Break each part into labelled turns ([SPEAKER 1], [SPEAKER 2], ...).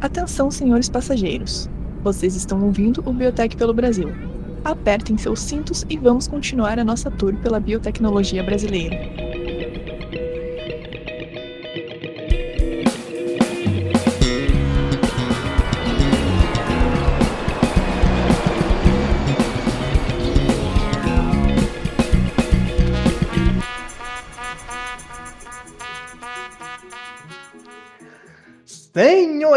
[SPEAKER 1] Atenção, senhores passageiros. Vocês estão ouvindo o Biotech pelo Brasil. Apertem seus cintos e vamos continuar a nossa tour pela biotecnologia brasileira.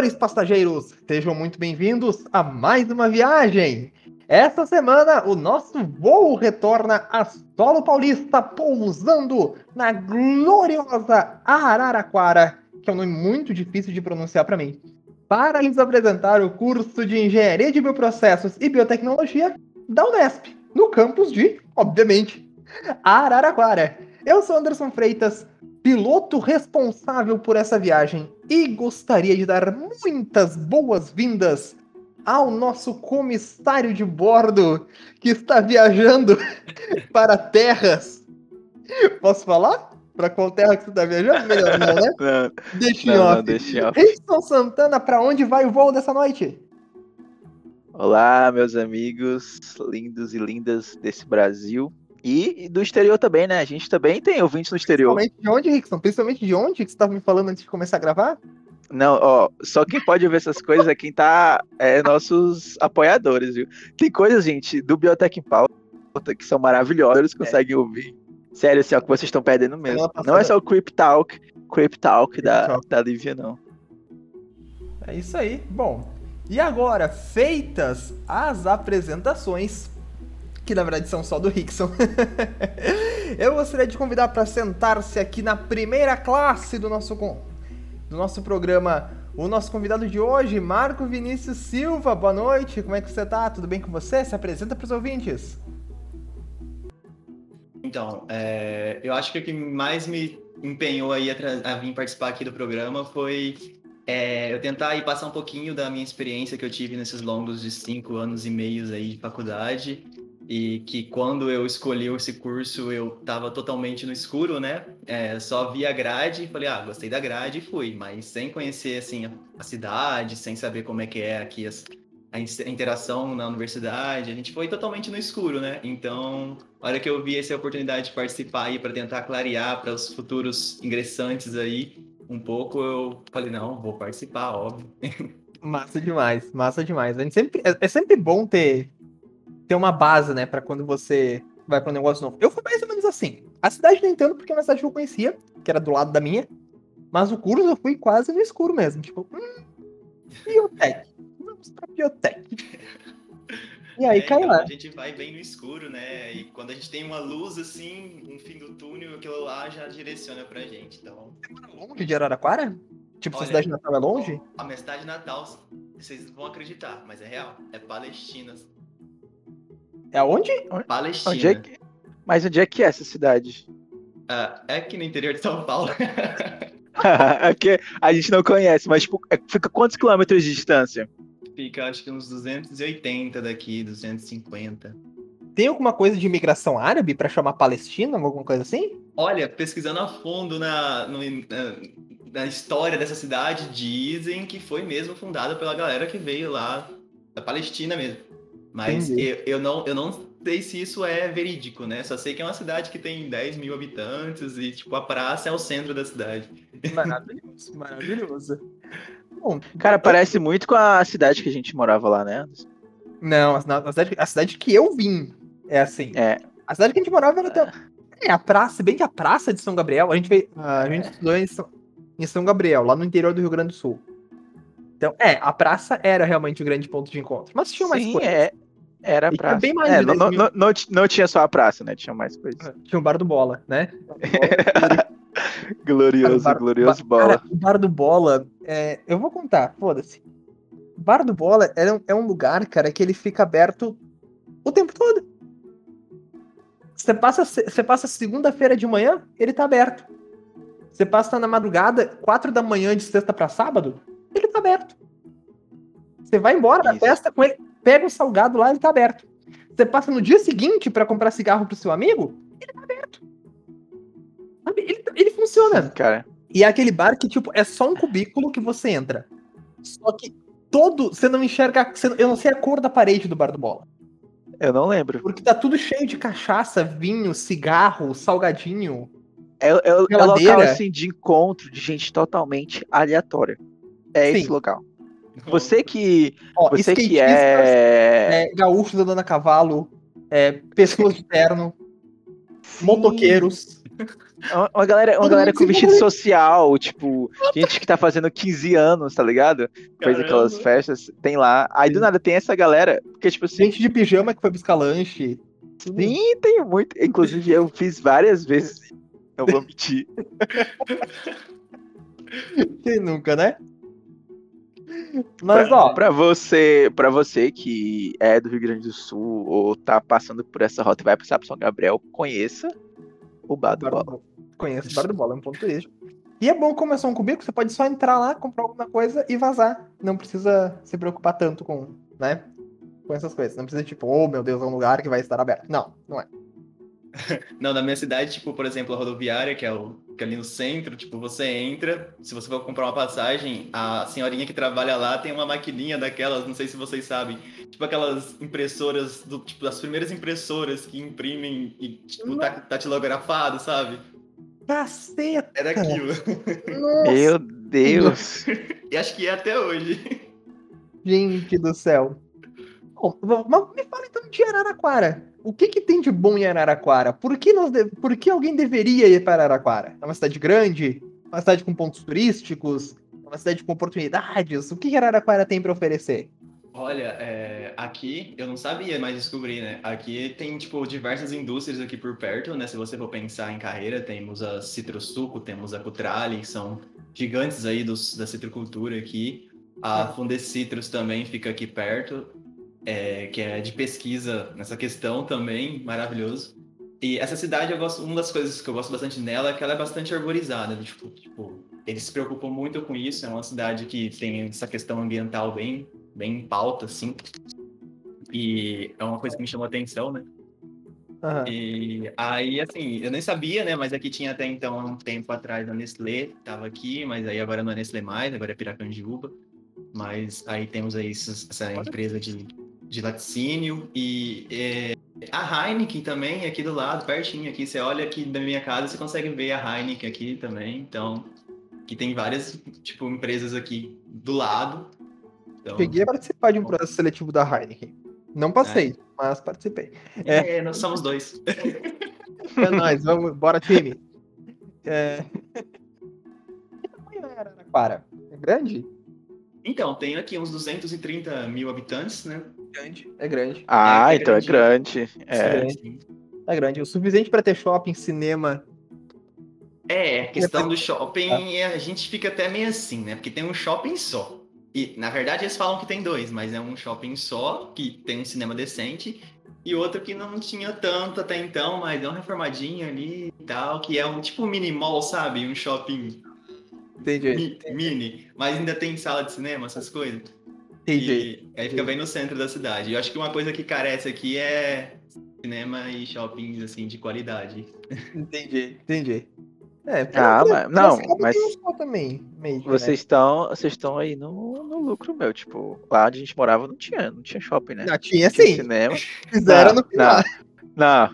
[SPEAKER 2] Senhores passageiros, sejam muito bem-vindos a mais uma viagem. Essa semana, o nosso voo retorna a Solo Paulista, pousando na gloriosa Araraquara, que é um nome muito difícil de pronunciar para mim, para lhes apresentar o curso de Engenharia de Bioprocessos e Biotecnologia da Unesp, no campus de, obviamente, Araraquara. Eu sou Anderson Freitas, piloto responsável por essa viagem e gostaria de dar muitas boas-vindas ao nosso comissário de bordo que está viajando para terras. Posso falar? Para qual terra que você está viajando? Melhor não, né?
[SPEAKER 3] Não,
[SPEAKER 2] Deixa em
[SPEAKER 3] não,
[SPEAKER 2] off.
[SPEAKER 3] não, deixa em off.
[SPEAKER 2] Reiston Santana, para onde vai o voo dessa noite?
[SPEAKER 3] Olá, meus amigos lindos e lindas desse Brasil. E do exterior também, né? A gente também tem ouvintes no exterior.
[SPEAKER 2] Principalmente de onde, Rickson? Principalmente de onde que você estava me falando antes de começar a gravar?
[SPEAKER 3] Não, ó, só quem pode ouvir essas coisas é quem tá. É nossos apoiadores, viu? Tem coisas, gente, do Biotech em Pauta que são maravilhosas, eles conseguem ouvir. Sério, assim, ó, que vocês estão perdendo mesmo. Não é só o Creep Talk, Creep Talk da,
[SPEAKER 2] Talk.
[SPEAKER 3] da Lívia, não.
[SPEAKER 2] É isso aí. Bom, e agora, feitas as apresentações, que na verdade são só do Rickson, eu gostaria de convidar para sentar-se aqui na primeira classe do nosso, do nosso programa o nosso convidado de hoje, Marco Vinícius Silva. Boa noite, como é que você tá? Tudo bem com você? Se apresenta para os ouvintes.
[SPEAKER 4] Então, é, eu acho que o que mais me empenhou aí a, a vir participar aqui do programa foi é, eu tentar aí passar um pouquinho da minha experiência que eu tive nesses longos de cinco anos e meios aí de faculdade e que quando eu escolhi esse curso eu estava totalmente no escuro, né? É, só vi a grade e falei, ah, gostei da grade e fui, mas sem conhecer assim a, cidade, sem saber como é que é aqui as, a interação na universidade, a gente foi totalmente no escuro, né? Então, a hora que eu vi essa oportunidade de participar aí para tentar clarear para os futuros ingressantes aí um pouco, eu falei, não, vou participar, óbvio.
[SPEAKER 2] Massa demais, massa demais. A gente sempre, é, é sempre bom ter, ter uma base, né, pra quando você vai pra um negócio novo. Eu fui mais ou menos assim. A cidade nem tanto, porque é uma cidade que eu conhecia, que era do lado da minha. Mas o curso eu fui quase no escuro mesmo. Tipo, hum, biotech. Vamos pra biotech. E aí
[SPEAKER 4] É,
[SPEAKER 2] cai
[SPEAKER 4] então,
[SPEAKER 2] lá.
[SPEAKER 4] A gente vai bem no escuro, né? E quando a gente tem uma luz assim, um fim do túnel, aquilo lá já direciona pra gente. Então,
[SPEAKER 2] Longe de Araraquara? Tipo, sua
[SPEAKER 4] Olha,
[SPEAKER 2] cidade natal é longe?
[SPEAKER 4] a minha cidade natal, vocês vão acreditar, mas é real. É Palestina.
[SPEAKER 2] É onde?
[SPEAKER 4] Palestina.
[SPEAKER 3] Onde é que... Mas onde é que é essa cidade?
[SPEAKER 4] Ah, é aqui no interior de São Paulo.
[SPEAKER 3] é que a gente não conhece, mas tipo, é- fica quantos quilômetros de distância?
[SPEAKER 4] Fica acho que uns 280 daqui, 250.
[SPEAKER 2] Tem alguma coisa de imigração árabe pra chamar Palestina? Alguma coisa assim?
[SPEAKER 4] Olha, pesquisando a fundo na, no- na, na história dessa cidade, dizem que foi mesmo fundada pela galera que veio lá da Palestina mesmo. Mas eu, eu, não, eu não sei se isso é verídico, né? Só sei que é uma cidade que tem 10 mil habitantes e, tipo, a praça é o centro da cidade.
[SPEAKER 2] Maravilhoso, maravilhoso. Bom,
[SPEAKER 3] Cara, parece muito com a cidade que a gente morava lá, né?
[SPEAKER 2] Não, a, a cidade, a cidade que eu vim é assim.
[SPEAKER 3] É.
[SPEAKER 2] A cidade que a gente morava era até. É, a praça, se bem que a praça de São Gabriel, a gente veio. A gente estudou em São, em São Gabriel, lá no interior do Rio Grande do Sul. Então, é, a praça era realmente o grande ponto de encontro. Mas tinha mais
[SPEAKER 3] Sim,
[SPEAKER 2] coisa.
[SPEAKER 3] é. Era
[SPEAKER 2] tinha
[SPEAKER 3] praça.
[SPEAKER 2] bem mais
[SPEAKER 3] É, não,
[SPEAKER 2] 10
[SPEAKER 3] não, não, não, ti- não tinha só a praça, né? Tinha mais coisas.
[SPEAKER 2] Tinha o bar do bola, né?
[SPEAKER 3] Glorioso,
[SPEAKER 2] Bar-
[SPEAKER 3] glorioso
[SPEAKER 2] Ba-
[SPEAKER 3] bola.
[SPEAKER 2] Cara, o bar do bola, é, eu vou contar, foda-se. O bar do bola é um, é um lugar, cara, que ele fica aberto o tempo todo. Você passa, se- você passa segunda-feira de manhã, ele tá aberto. Você passa na madrugada, quatro da manhã de sexta pra sábado, ele tá aberto. Você vai embora da
[SPEAKER 3] Isso.
[SPEAKER 2] festa com ele, pega o salgado lá, ele tá aberto. Você passa no dia seguinte pra comprar cigarro pro seu amigo, ele tá aberto. Ele, ele funciona.
[SPEAKER 3] Cara,
[SPEAKER 2] E é aquele bar que, tipo, é só um cubículo que você entra. Só que todo. Você não enxerga. você- eu não sei a cor da parede do bar do bola.
[SPEAKER 3] Eu não lembro.
[SPEAKER 2] Porque tá tudo cheio de cachaça, vinho, cigarro, salgadinho.
[SPEAKER 3] É, é, é local assim de encontro de gente totalmente aleatória. É esse
[SPEAKER 2] Sim.
[SPEAKER 3] local. Você que.
[SPEAKER 2] Ó,
[SPEAKER 3] Você que é.
[SPEAKER 2] é, gaúchos andando a cavalo, é, pessoas de terno, motoqueiros.
[SPEAKER 3] Uma, uma galera, uma galera com vestido social, tipo, gente que tá fazendo 15 anos, tá ligado? Fez
[SPEAKER 4] Caramba.
[SPEAKER 3] aquelas festas, tem lá. Aí do
[SPEAKER 2] Sim.
[SPEAKER 3] nada tem essa galera, porque tipo assim,
[SPEAKER 2] Gente de pijama que foi buscar lanche.
[SPEAKER 3] Sim, tem muito. Inclusive eu fiz várias vezes. Eu vou mentir.
[SPEAKER 2] Quem nunca, né? Mas, ó,
[SPEAKER 3] Pra você, pra você que é do Rio Grande do Sul ou tá passando por essa rota e vai passar por São Gabriel, conheça o Bar do Bola.
[SPEAKER 2] Bola. Conheço o Bar do Bola, é um ponto turístico. E é bom começar um cubico, você pode só entrar lá, comprar alguma coisa e vazar. Não precisa se preocupar tanto com, né? Com essas coisas. Não precisa, tipo, oh meu Deus, é um lugar que vai estar aberto. Não, não é.
[SPEAKER 4] Não, na minha cidade, tipo, por exemplo, a rodoviária, que é, o, que é ali no centro, tipo, você entra, se você for comprar uma passagem, a senhorinha que trabalha lá tem uma maquininha daquelas, não sei se vocês sabem, tipo aquelas impressoras, do, tipo, das primeiras impressoras que imprimem e, tipo, tá, datilografado, sabe?
[SPEAKER 2] Caceta!
[SPEAKER 4] É daquilo.
[SPEAKER 2] Nossa,
[SPEAKER 3] Meu Deus.
[SPEAKER 4] e acho que é até hoje.
[SPEAKER 2] gente do céu. Bom, me fala então de Araraquara. O que, que tem de bom em Araraquara? Por que, nós de- Por que alguém deveria ir para Araraquara? É uma cidade grande? Uma cidade com pontos turísticos? Uma cidade com oportunidades? O que que Araraquara tem para oferecer?
[SPEAKER 4] Olha, é, aqui eu não sabia, mas descobri, né? Aqui tem, tipo, diversas indústrias aqui por perto, né? Se você for pensar em carreira, temos a Citrosuco, temos a Cutrale, que são gigantes aí dos, da citricultura aqui. A Fundecitrus também fica aqui perto, é, que é de pesquisa nessa questão também, maravilhoso. E essa cidade, eu gosto, uma das coisas que eu gosto bastante nela é que ela é bastante arborizada, né? tipo, tipo, eles se preocupam muito com isso, é uma cidade que tem essa questão ambiental bem, bem em pauta, assim. E é uma coisa que me chamou a atenção, né?
[SPEAKER 2] Aham.
[SPEAKER 4] E aí, assim, eu nem sabia, né? Mas aqui tinha até então, há um tempo atrás, a Nestlé, tava aqui, mas aí agora não é Nestlé mais, agora é Piracanjuba. Mas aí temos aí essa empresa de, de laticínio e é, a Heineken também, aqui do lado, pertinho aqui. Você olha aqui da minha casa, você consegue ver a Heineken aqui também. Então, que tem várias, tipo, empresas aqui do lado. Então,
[SPEAKER 2] Cheguei a participar de um processo seletivo da Heineken. Não passei, mas participei.
[SPEAKER 4] é, nós somos dois.
[SPEAKER 2] É nóis, vamos, bora time. É... Que tamanho é Araraquara? É grande?
[SPEAKER 4] Então, tem aqui uns 230 mil habitantes, né?
[SPEAKER 2] Grande. É grande.
[SPEAKER 3] Ah,
[SPEAKER 4] É, é
[SPEAKER 3] então é
[SPEAKER 4] grande.
[SPEAKER 3] grande. É.
[SPEAKER 2] É grande. O suficiente pra ter shopping, cinema.
[SPEAKER 4] É, a questão do shopping, a gente fica até meio assim, né? Porque tem um shopping só. E, na verdade, eles falam que tem dois, mas é um shopping só, que tem um cinema decente, e outro que não tinha tanto até então, mas é um reformadinho ali e tal, que é um tipo um mini mall, sabe? Um shopping
[SPEAKER 2] Entendi.
[SPEAKER 4] mi- mini, mas ainda tem sala de cinema, essas coisas.
[SPEAKER 2] Entendi.
[SPEAKER 4] E aí fica bem no centro da cidade. Eu acho que uma coisa que carece aqui é cinema e shoppings, assim, de qualidade.
[SPEAKER 2] Entendi. Entendi. É,
[SPEAKER 3] Ah, mas- não, mas-
[SPEAKER 2] só também, meio que, né?
[SPEAKER 3] Vocês estão, vocês estão aí no, no lucro meu, tipo, lá onde a gente morava não tinha, não tinha shopping, né?
[SPEAKER 2] Já tinha
[SPEAKER 3] Tinha
[SPEAKER 2] sim.
[SPEAKER 3] cinema.
[SPEAKER 2] Fizeram
[SPEAKER 3] Não,
[SPEAKER 2] no final.
[SPEAKER 3] Não.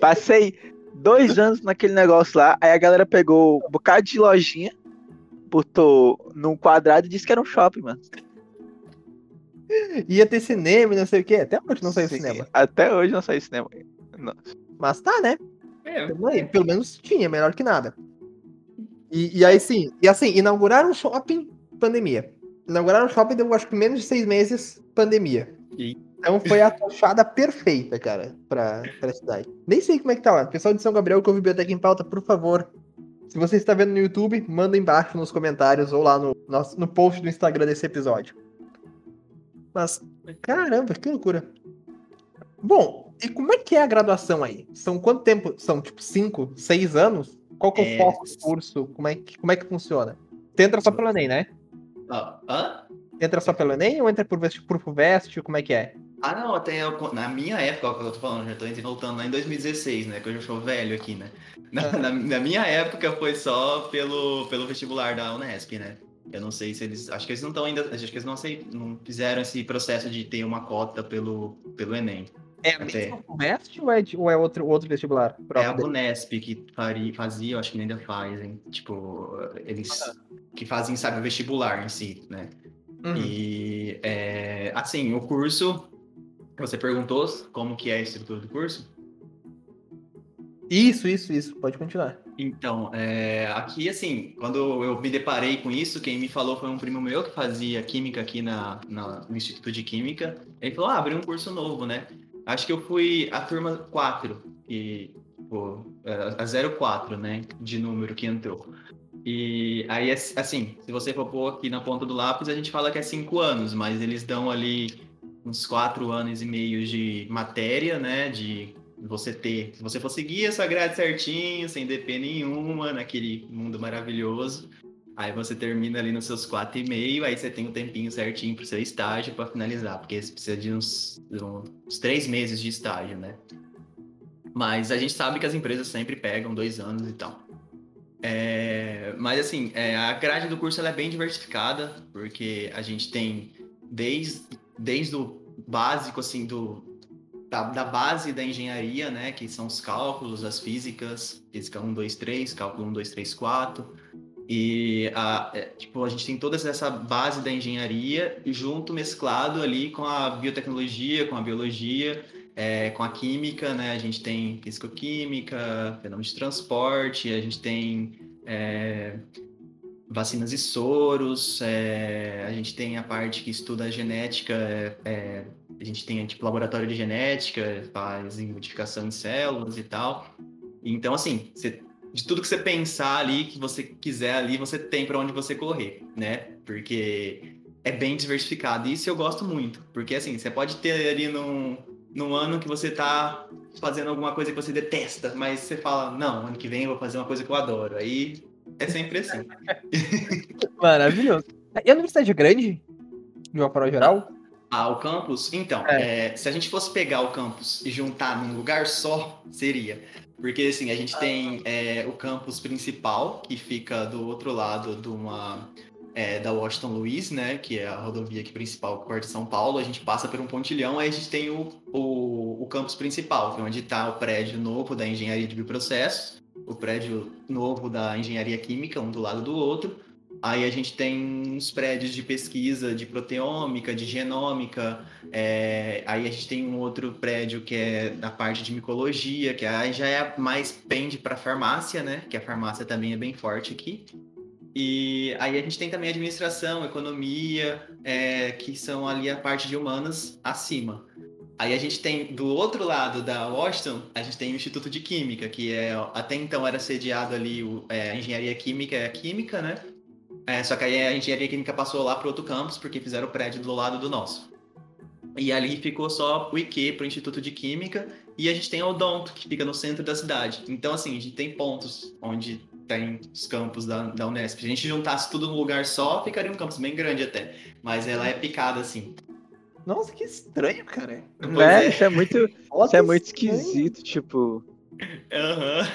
[SPEAKER 3] Passei dois anos naquele negócio lá, aí a galera pegou um bocado de lojinha, botou num quadrado e disse que era um shopping, mano.
[SPEAKER 2] Ia ter cinema e não sei o quê. Até hoje não saiu
[SPEAKER 3] Sim,
[SPEAKER 2] cinema.
[SPEAKER 3] Até hoje não saiu cinema.
[SPEAKER 2] Mas tá, né?
[SPEAKER 4] É,
[SPEAKER 2] aí. Pelo menos tinha, melhor que nada. E, e aí sim, e assim, inauguraram um shopping, pandemia. Inauguraram um shopping, deu acho que menos de seis meses, pandemia.
[SPEAKER 4] E-
[SPEAKER 2] Então foi a tochada perfeita, cara, pra, pra cidade. Nem sei como é que tá lá. Pessoal de São Gabriel que ouve Biblioteca em Pauta, por favor. Se você está vendo no YouTube, manda embaixo nos comentários ou lá no, nosso- no post do Instagram desse episódio. Mas, caramba, que loucura. Bom, e como é que é a graduação aí? São quanto tempo? São tipo cinco, seis anos? Qual que é o
[SPEAKER 4] É.
[SPEAKER 2] foco do curso? Como é, que, como é que funciona? Você entra só pelo Enem, né?
[SPEAKER 4] ó, hã?
[SPEAKER 2] Entra só pelo Enem ou entra por, por FUVEST? Como é que é?
[SPEAKER 4] Ah, não, até eu- na minha época, ó, que eu tô falando, já tô voltando lá em 2016, né? Que eu já sou velho aqui, né? Na,
[SPEAKER 2] Ah.
[SPEAKER 4] na- na minha época foi só pelo, pelo vestibular da Unesp, né? Eu não sei se eles. Acho que eles não estão ainda. Acho que eles não, não fizeram esse processo de ter uma cota pelo, pelo Enem.
[SPEAKER 2] É a mesma FUVEST ou é, ou é outro, outro vestibular?
[SPEAKER 4] É a Unesp que fazia, eu acho que ainda fazem. Tipo, eles que fazem, sabe, o vestibular em si, né? Uhum. E, é, assim, o curso, você perguntou como que é a estrutura do curso?
[SPEAKER 2] Isso, isso, isso. Pode continuar.
[SPEAKER 4] Então, é, aqui, assim, quando eu me deparei com isso, quem me falou foi um primo meu que fazia química aqui na, na no Instituto de Química. Ele falou, ah, um curso novo, né? Acho que eu fui a turma 4, e, pô, a 04, né, de número que entrou. E aí, assim, se você for pôr aqui na ponta do lápis, a gente fala que é cinco anos, mas eles dão ali uns quatro anos e meio de matéria, né, de você ter, se você for seguir essa grade certinho, sem DP nenhuma, naquele mundo maravilhoso, aí você termina ali nos seus quatro e meio, aí você tem um tempinho certinho para o seu estágio para finalizar, porque você precisa de uns, uns três meses de estágio, né? Mas a gente sabe que as empresas sempre pegam dois anos e tal. É, mas assim, é, a grade do curso é bem diversificada, porque a gente tem desde, desde o básico, assim, do, da, da, base da engenharia, né? Que são os cálculos, as físicas, física 1, 2, 3, cálculo 1, 2, 3, 4. E a, é, tipo, a gente tem toda essa base da engenharia junto, mesclado ali com a biotecnologia, com a biologia, é, com a química, né? A gente tem fisicoquímica, fenômeno de transporte, a gente tem é, vacinas e soros, é, a gente tem a parte que estuda a genética, é, é, a gente tem tipo laboratório de genética, faz modificação de células e tal. Então, assim, você, de tudo que você pensar ali, que você quiser ali, você tem para onde você correr, né? Porque é bem diversificado. E isso eu gosto muito, porque assim, você pode ter ali num, num ano que você tá fazendo alguma coisa que você detesta, mas você fala, não, ano que vem eu vou fazer uma coisa que eu adoro. Aí é sempre assim.
[SPEAKER 2] Maravilhoso. E a universidade é grande? De uma forma geral?
[SPEAKER 4] Ah, o campus? Então, é. É, se a gente fosse pegar o campus e juntar num lugar só, seria. Porque, assim, a gente ah. tem é, o campus principal, que fica do outro lado de uma, é, da Washington Luiz, né? Que é a rodovia aqui principal que corta São Paulo. A gente passa por um pontilhão, aí a gente tem o, o, o campus principal, que é onde está o prédio novo da Engenharia de Bioprocessos, o prédio novo da Engenharia Química, um do lado do outro. Aí a gente tem uns prédios de pesquisa de proteômica, de genômica. É... aí a gente tem um outro prédio que é da parte de micologia, que aí já é mais pende para farmácia, né? Que a farmácia também é bem forte aqui. E aí a gente tem também administração, economia, é... que são ali a parte de humanas acima. Aí a gente tem, do outro lado da Washington, a gente tem o Instituto de Química, que é até então era sediado ali o, é, a engenharia química é a química, né? É, só que aí a engenharia química passou lá para outro campus, porque fizeram o prédio do lado do nosso. E ali ficou só o IQ para o Instituto de Química, e a gente tem o Odonto, que fica no centro da cidade. Então, assim, a gente tem pontos onde tem os campos da, da Unesp. Se a gente juntasse tudo num lugar só, ficaria um campus bem grande até. Mas ela é picada, assim.
[SPEAKER 2] Nossa, que estranho, cara.
[SPEAKER 3] É, é, isso é muito, isso é muito esquisito, tipo.
[SPEAKER 4] Aham.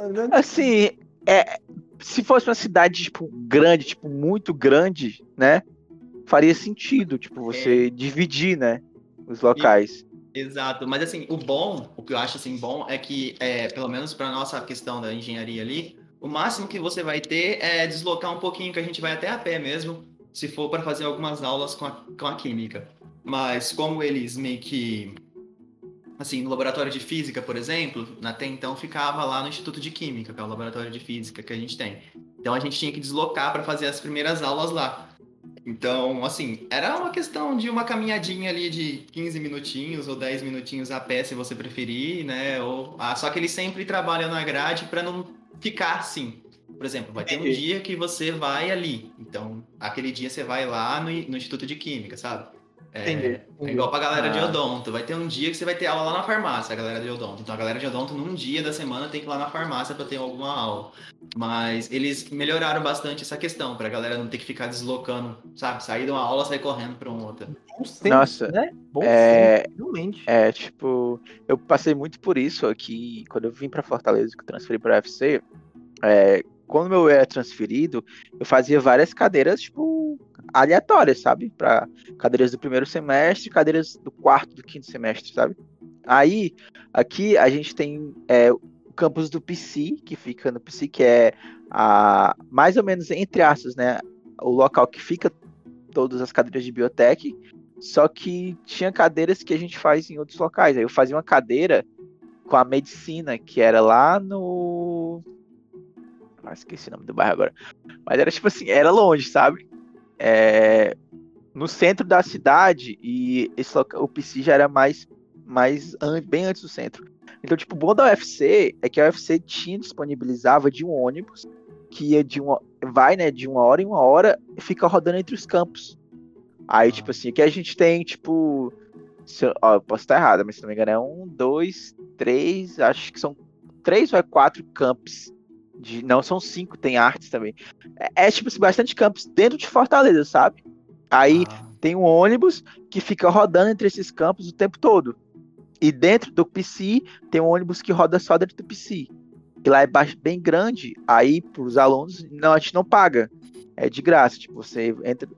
[SPEAKER 3] Uhum. Assim, é, se fosse uma cidade, tipo, grande, tipo, muito grande, né? Faria sentido, tipo, você é. dividir, né? Os locais.
[SPEAKER 4] Exato, mas assim, o bom, o que eu acho assim bom é que, é, pelo menos para nossa questão da engenharia ali, o máximo que você vai ter é deslocar um pouquinho, que a gente vai até a pé mesmo, se for para fazer algumas aulas com a, com a química. Mas como eles meio que assim, no laboratório de física, por exemplo, até então ficava lá no Instituto de Química, que é o laboratório de física que a gente tem. Então a gente tinha que deslocar para fazer as primeiras aulas lá. Então, assim, era uma questão de uma caminhadinha ali de 15 minutinhos ou 10 minutinhos a pé, se você preferir, né? Ou, ah, só que eles sempre trabalham na grade para não ficar assim. Por exemplo, vai ter um dia que você vai ali. Então, aquele dia você vai lá no, no Instituto de Química, sabe? É, entendi, é igual pra galera ah. de odonto. Vai ter um dia que você vai ter aula lá na farmácia, a galera de odonto. Então a galera de odonto, num dia da semana, tem que ir lá na farmácia para ter alguma aula. Mas eles melhoraram bastante essa questão, pra galera não ter que ficar deslocando, sabe? Sair de uma aula, sair correndo pra outra.
[SPEAKER 3] Nossa, né? Bom é, realmente. É, tipo, eu passei muito por isso aqui, quando eu vim pra Fortaleza, que eu transferi pra UFC, é, quando meu era transferido, eu fazia várias cadeiras, tipo, aleatórias, sabe? Para cadeiras do primeiro semestre, cadeiras do quarto, do quinto semestre, sabe? Aí, aqui a gente tem é, o campus do PC, que fica no PC, que é a, mais ou menos entre aspas, né? O local que fica todas as cadeiras de biotech, só que tinha cadeiras que a gente faz em outros locais. Aí eu fazia uma cadeira com a medicina, que era lá no. Ah, esqueci o nome do bairro agora. Mas era tipo assim, era longe, sabe? É... No centro da cidade, e esse local, o PC já era mais, mais bem antes do centro. Então, tipo, o bom da UFC é que a UFC tinha, disponibilizava de um ônibus que ia de uma. Vai, né, de uma hora em uma hora e fica rodando entre os campos. Aí, ah. tipo assim, aqui a gente tem, tipo. Eu, ó, eu posso estar errado, mas se não me engano, é um, dois, três, acho que são três ou é quatro campos. De, não, são cinco, tem artes também. É, é tipo assim, bastante campos dentro de Fortaleza, sabe? Aí ah. tem um ônibus que fica rodando entre esses campos o tempo todo. E dentro do PC tem um ônibus que roda só dentro do PC. E lá é bem grande, aí para os alunos não, a gente não paga. É de graça. Tipo, você entra,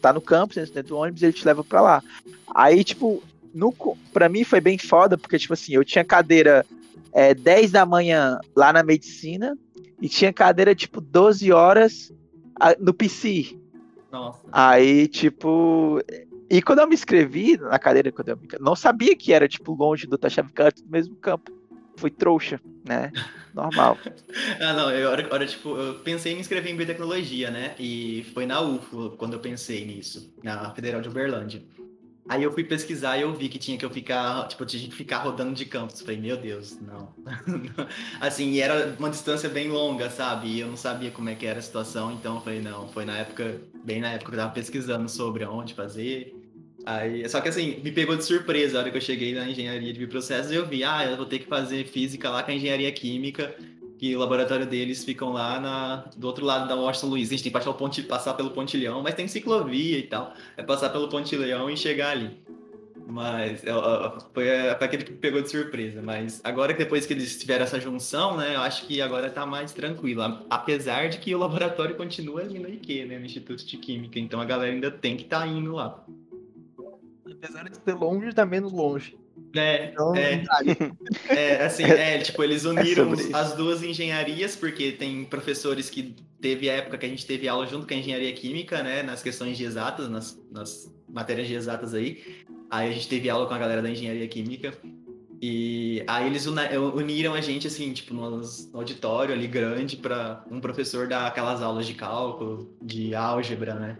[SPEAKER 3] tá no campus, entra dentro do ônibus e ele te leva para lá. Aí, tipo, no, pra mim foi bem foda, porque, tipo assim, eu tinha cadeira é, 10 da manhã lá na medicina e tinha cadeira, tipo, 12 horas no PC.
[SPEAKER 4] Nossa.
[SPEAKER 3] Aí, tipo, e quando eu me inscrevi na cadeira, quando eu me... não sabia que era, tipo, longe do Tachavicante do mesmo campo. Fui trouxa, né? Normal.
[SPEAKER 4] ah, não, eu, hora, tipo, eu pensei em me inscrever em biotecnologia, né? E foi na UFO quando eu pensei nisso, na Federal de Uberlândia. Aí eu fui pesquisar e eu vi que tinha que eu ficar, tipo, tinha que ficar rodando de campus. Falei, meu Deus, não. assim, e era uma distância bem longa, sabe? E eu não sabia como é que era a situação, então eu falei, não, foi na época, bem na época que eu tava pesquisando sobre onde fazer. Aí, só que assim, me pegou de surpresa a hora que eu cheguei na engenharia de bioprocessos e eu vi, ah, eu vou ter que fazer física lá com a engenharia química que o laboratório deles ficam lá na, do outro lado da Washington Luiz. A gente tem que passar, ponte, passar pelo Pontilhão, mas tem ciclovia e tal. É passar pelo Pontilhão e chegar ali. Mas é, foi, foi aquele que pegou de surpresa. Mas agora que depois que eles tiveram essa junção, né, eu acho que agora tá mais tranquilo. Apesar de que o laboratório continua ali no IQ, né, no Instituto de Química. Então a galera ainda tem que estar tá indo lá.
[SPEAKER 2] Apesar de ser longe, tá menos longe.
[SPEAKER 4] É, então, é, é, assim, é, tipo, eles é uniram é as duas engenharias, porque tem professores que teve época que a gente teve aula junto com a engenharia química, né, nas questões de exatas, nas, nas matérias de exatas aí. Aí a gente teve aula com a galera da engenharia química. E aí eles uniram a gente, assim, tipo, no auditório ali grande para um professor dar aquelas aulas de cálculo, de álgebra, né?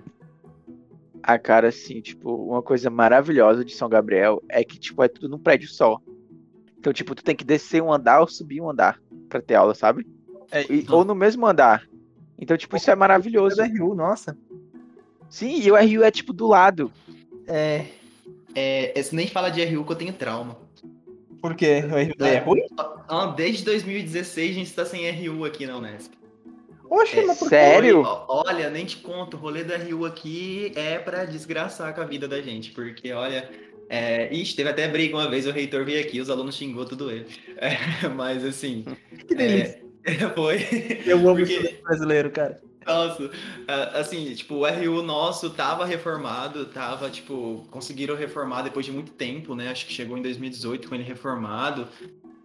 [SPEAKER 3] A cara, assim, tipo, uma coisa maravilhosa de São Gabriel é que, tipo, é tudo num prédio só. Então, tipo, tu tem que descer um andar ou subir um andar pra ter aula, sabe? É, e, ou no mesmo andar. Então, tipo, isso é maravilhoso.
[SPEAKER 2] É RU, nossa.
[SPEAKER 3] Sim, e o RU é, tipo, do lado.
[SPEAKER 4] É. É, nem fala de RU que eu tenho trauma.
[SPEAKER 2] Por quê? O RU é, é ruim?
[SPEAKER 4] Desde 2016 a gente tá sem RU aqui na Unesp.
[SPEAKER 3] Oxe, é, mas por sério?
[SPEAKER 4] Olha, nem te conto, o rolê da Rio aqui é para desgraçar com a vida da gente, porque olha, é, ixi, teve até briga uma vez, o reitor veio aqui, os alunos xingou tudo ele. É, mas assim.
[SPEAKER 2] Que delícia.
[SPEAKER 4] É, foi.
[SPEAKER 2] Eu amo porque... brasileiro, cara.
[SPEAKER 4] Nossa, assim, tipo, o RU nosso tava reformado, tava, tipo, conseguiram reformar depois de muito tempo, né? Acho que chegou em 2018 com ele reformado.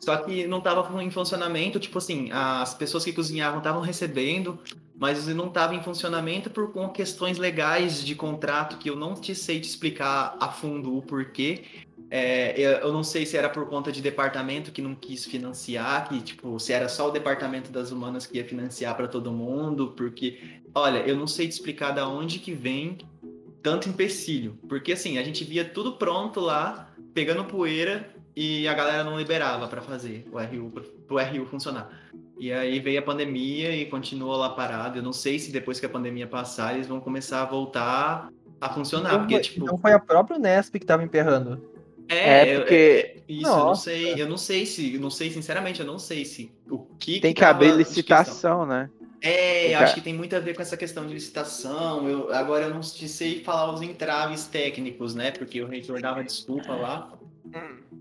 [SPEAKER 4] Só que não estava em funcionamento, tipo assim, as pessoas que cozinhavam estavam recebendo, mas não estava em funcionamento por com questões legais de contrato que eu não te sei te explicar a fundo o porquê. É, eu não sei se era por conta de departamento que não quis financiar, que tipo, se era só o departamento das humanas que ia financiar para todo mundo, porque, olha, eu não sei te explicar da onde que vem tanto empecilho, porque assim, a gente via tudo pronto lá, pegando poeira, e a galera não liberava para fazer o RU, pro RU funcionar. E aí veio a pandemia e continuou lá parado. Eu não sei se depois que a pandemia passar, eles vão começar a voltar a funcionar. Então, porque, tipo...
[SPEAKER 2] então foi a própria Nesp que tava emperrando.
[SPEAKER 4] É, é porque. É, isso, Nossa. eu não sei. Eu não sei se. Não sei, sinceramente, eu não sei se. O que.
[SPEAKER 3] Tem que, que abrir licitação, né?
[SPEAKER 4] É, acho que tem muito a ver com essa questão de licitação. Eu, agora eu não sei falar os entraves técnicos, né? Porque o reitor dava desculpa lá.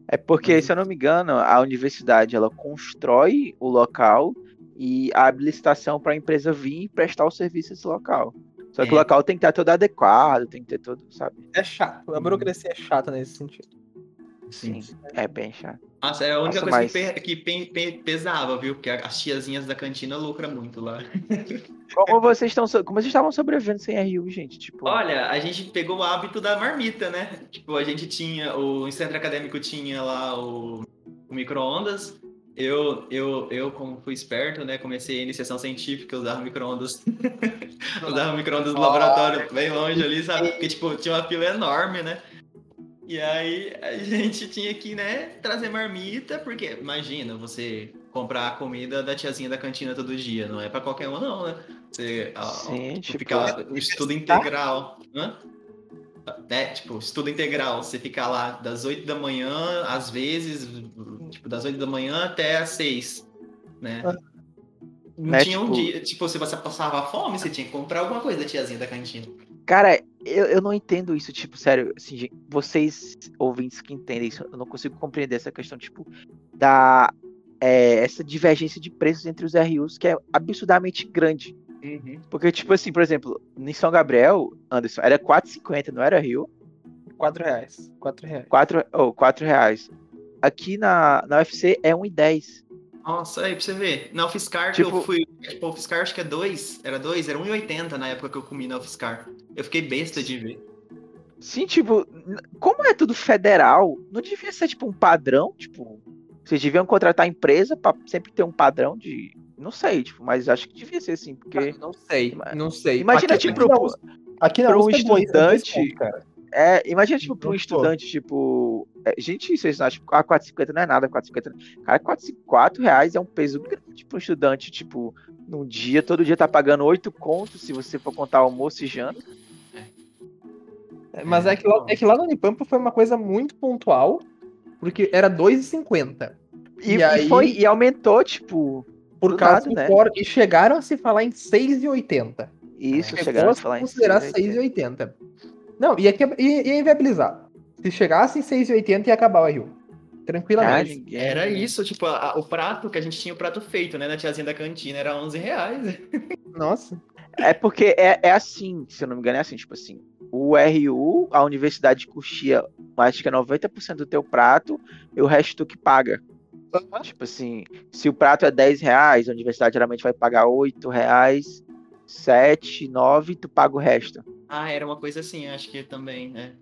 [SPEAKER 3] É porque, se eu não me engano, a universidade ela constrói o local e abre licitação para a empresa vir e prestar o serviço nesse local. Só que
[SPEAKER 4] É.
[SPEAKER 3] o local tem que estar todo adequado, tem que ter todo, sabe?
[SPEAKER 2] É chato. A burocracia é chata nesse sentido.
[SPEAKER 3] Sim, é bem chato.
[SPEAKER 4] Nossa, é a única
[SPEAKER 3] Nossa,
[SPEAKER 4] coisa
[SPEAKER 3] mas-
[SPEAKER 4] que, pe- que pe- pe- pesava, viu? Porque as tiazinhas da cantina lucram muito lá.
[SPEAKER 3] Como vocês estão, so- como vocês estavam sobrevivendo sem RU, gente? Tipo,
[SPEAKER 4] Olha, a gente pegou o hábito da marmita, né? Tipo, a gente tinha, o centro acadêmico tinha lá o, o micro-ondas. Eu, eu, eu, como fui esperto, né? Comecei a iniciação científica, usava micro-ondas. usava micro-ondas do laboratório bem longe ali, sabe? Porque, tipo, tinha uma fila enorme, né? E aí a gente tinha que, né, trazer marmita, porque imagina você comprar a comida da tiazinha da cantina todo dia, não é pra qualquer um não, né? Você, ó,
[SPEAKER 3] Sim,
[SPEAKER 4] tipo,
[SPEAKER 3] tipo,
[SPEAKER 4] ficar o estudo integral, né? É, tipo, estudo integral, você ficar lá das 8 da manhã, às vezes, tipo, das 8 da manhã até às 6, né?
[SPEAKER 2] Ah.
[SPEAKER 4] Não
[SPEAKER 3] Né,
[SPEAKER 4] tinha um
[SPEAKER 3] tipo-
[SPEAKER 4] dia, tipo, se você passava fome, você tinha que comprar alguma coisa da tiazinha da cantina.
[SPEAKER 3] Cara, eu, eu não entendo isso, tipo, sério, assim, gente, vocês ouvintes que entendem isso, eu não consigo compreender essa questão, tipo, da é, essa divergência de preços entre os RUs, que é absurdamente grande. Porque, tipo assim, por exemplo, em São Gabriel, Anderson, era 4,50, não era Rio?
[SPEAKER 2] 4 reais. 4 reais.
[SPEAKER 3] 4, oh, 4 reais. Aqui na, na UFC é 1,10.
[SPEAKER 4] Nossa, aí pra você ver. Na UFSCar que
[SPEAKER 3] Tipo-
[SPEAKER 4] eu fui. Tipo, a UFSCar acho que é 2. Era 2, era 1,80 na época que eu comi na UFSCar. Eu fiquei besta de ver.
[SPEAKER 3] Sim, tipo, como é tudo federal, não devia ser, tipo, um padrão, tipo, vocês deviam contratar a empresa pra sempre ter um padrão de, não sei, tipo, mas acho que devia ser assim, porque...
[SPEAKER 2] Não sei, não sei.
[SPEAKER 3] Imagina,
[SPEAKER 2] Aqui-
[SPEAKER 3] tipo,
[SPEAKER 2] aqui na
[SPEAKER 3] pro-
[SPEAKER 2] Aqui
[SPEAKER 3] um
[SPEAKER 2] é é
[SPEAKER 3] estudante-
[SPEAKER 2] cara.
[SPEAKER 3] É, imagina, tipo, para um estudante, tipo. é, gente, vocês acham que ah, 4,50 não é nada, 4,50. Cara, 4, 4 reais é um peso grande para um estudante, tipo, num dia, todo dia tá pagando 8 contos se você for contar almoço e janta.
[SPEAKER 2] É, Mas é que, lá, é que lá no Unipampa foi uma coisa muito pontual, porque era 2,50.
[SPEAKER 3] E,
[SPEAKER 2] E
[SPEAKER 3] e
[SPEAKER 2] aí-
[SPEAKER 3] foi, e aumentou, tipo,
[SPEAKER 2] Por causa
[SPEAKER 3] nada,
[SPEAKER 2] do
[SPEAKER 3] né?
[SPEAKER 2] e chegaram a se falar em 6,80.
[SPEAKER 3] isso,
[SPEAKER 2] Chegou
[SPEAKER 3] chegaram a
[SPEAKER 2] se
[SPEAKER 3] falar em
[SPEAKER 2] considerar
[SPEAKER 3] 6,80.
[SPEAKER 2] 6,80. Não, ia, ia, ia inviabilizar. Se chegasse em 6,80 ia acabar o Rio. Tranquilamente.
[SPEAKER 4] Era isso, tipo, a- a- o prato que a gente tinha o prato feito, né? Na tiazinha da cantina era 11 reais.
[SPEAKER 2] Nossa.
[SPEAKER 3] É porque é, é assim, se eu não me engano, é assim, tipo assim. O RU, a universidade custeia, acho que é 90% do teu prato, e o resto tu que paga. Tipo assim, se o prato é 10 reais, a universidade geralmente vai pagar 8 reais, 7, 9, tu paga o resto.
[SPEAKER 4] Ah, era uma coisa assim, acho que também, né?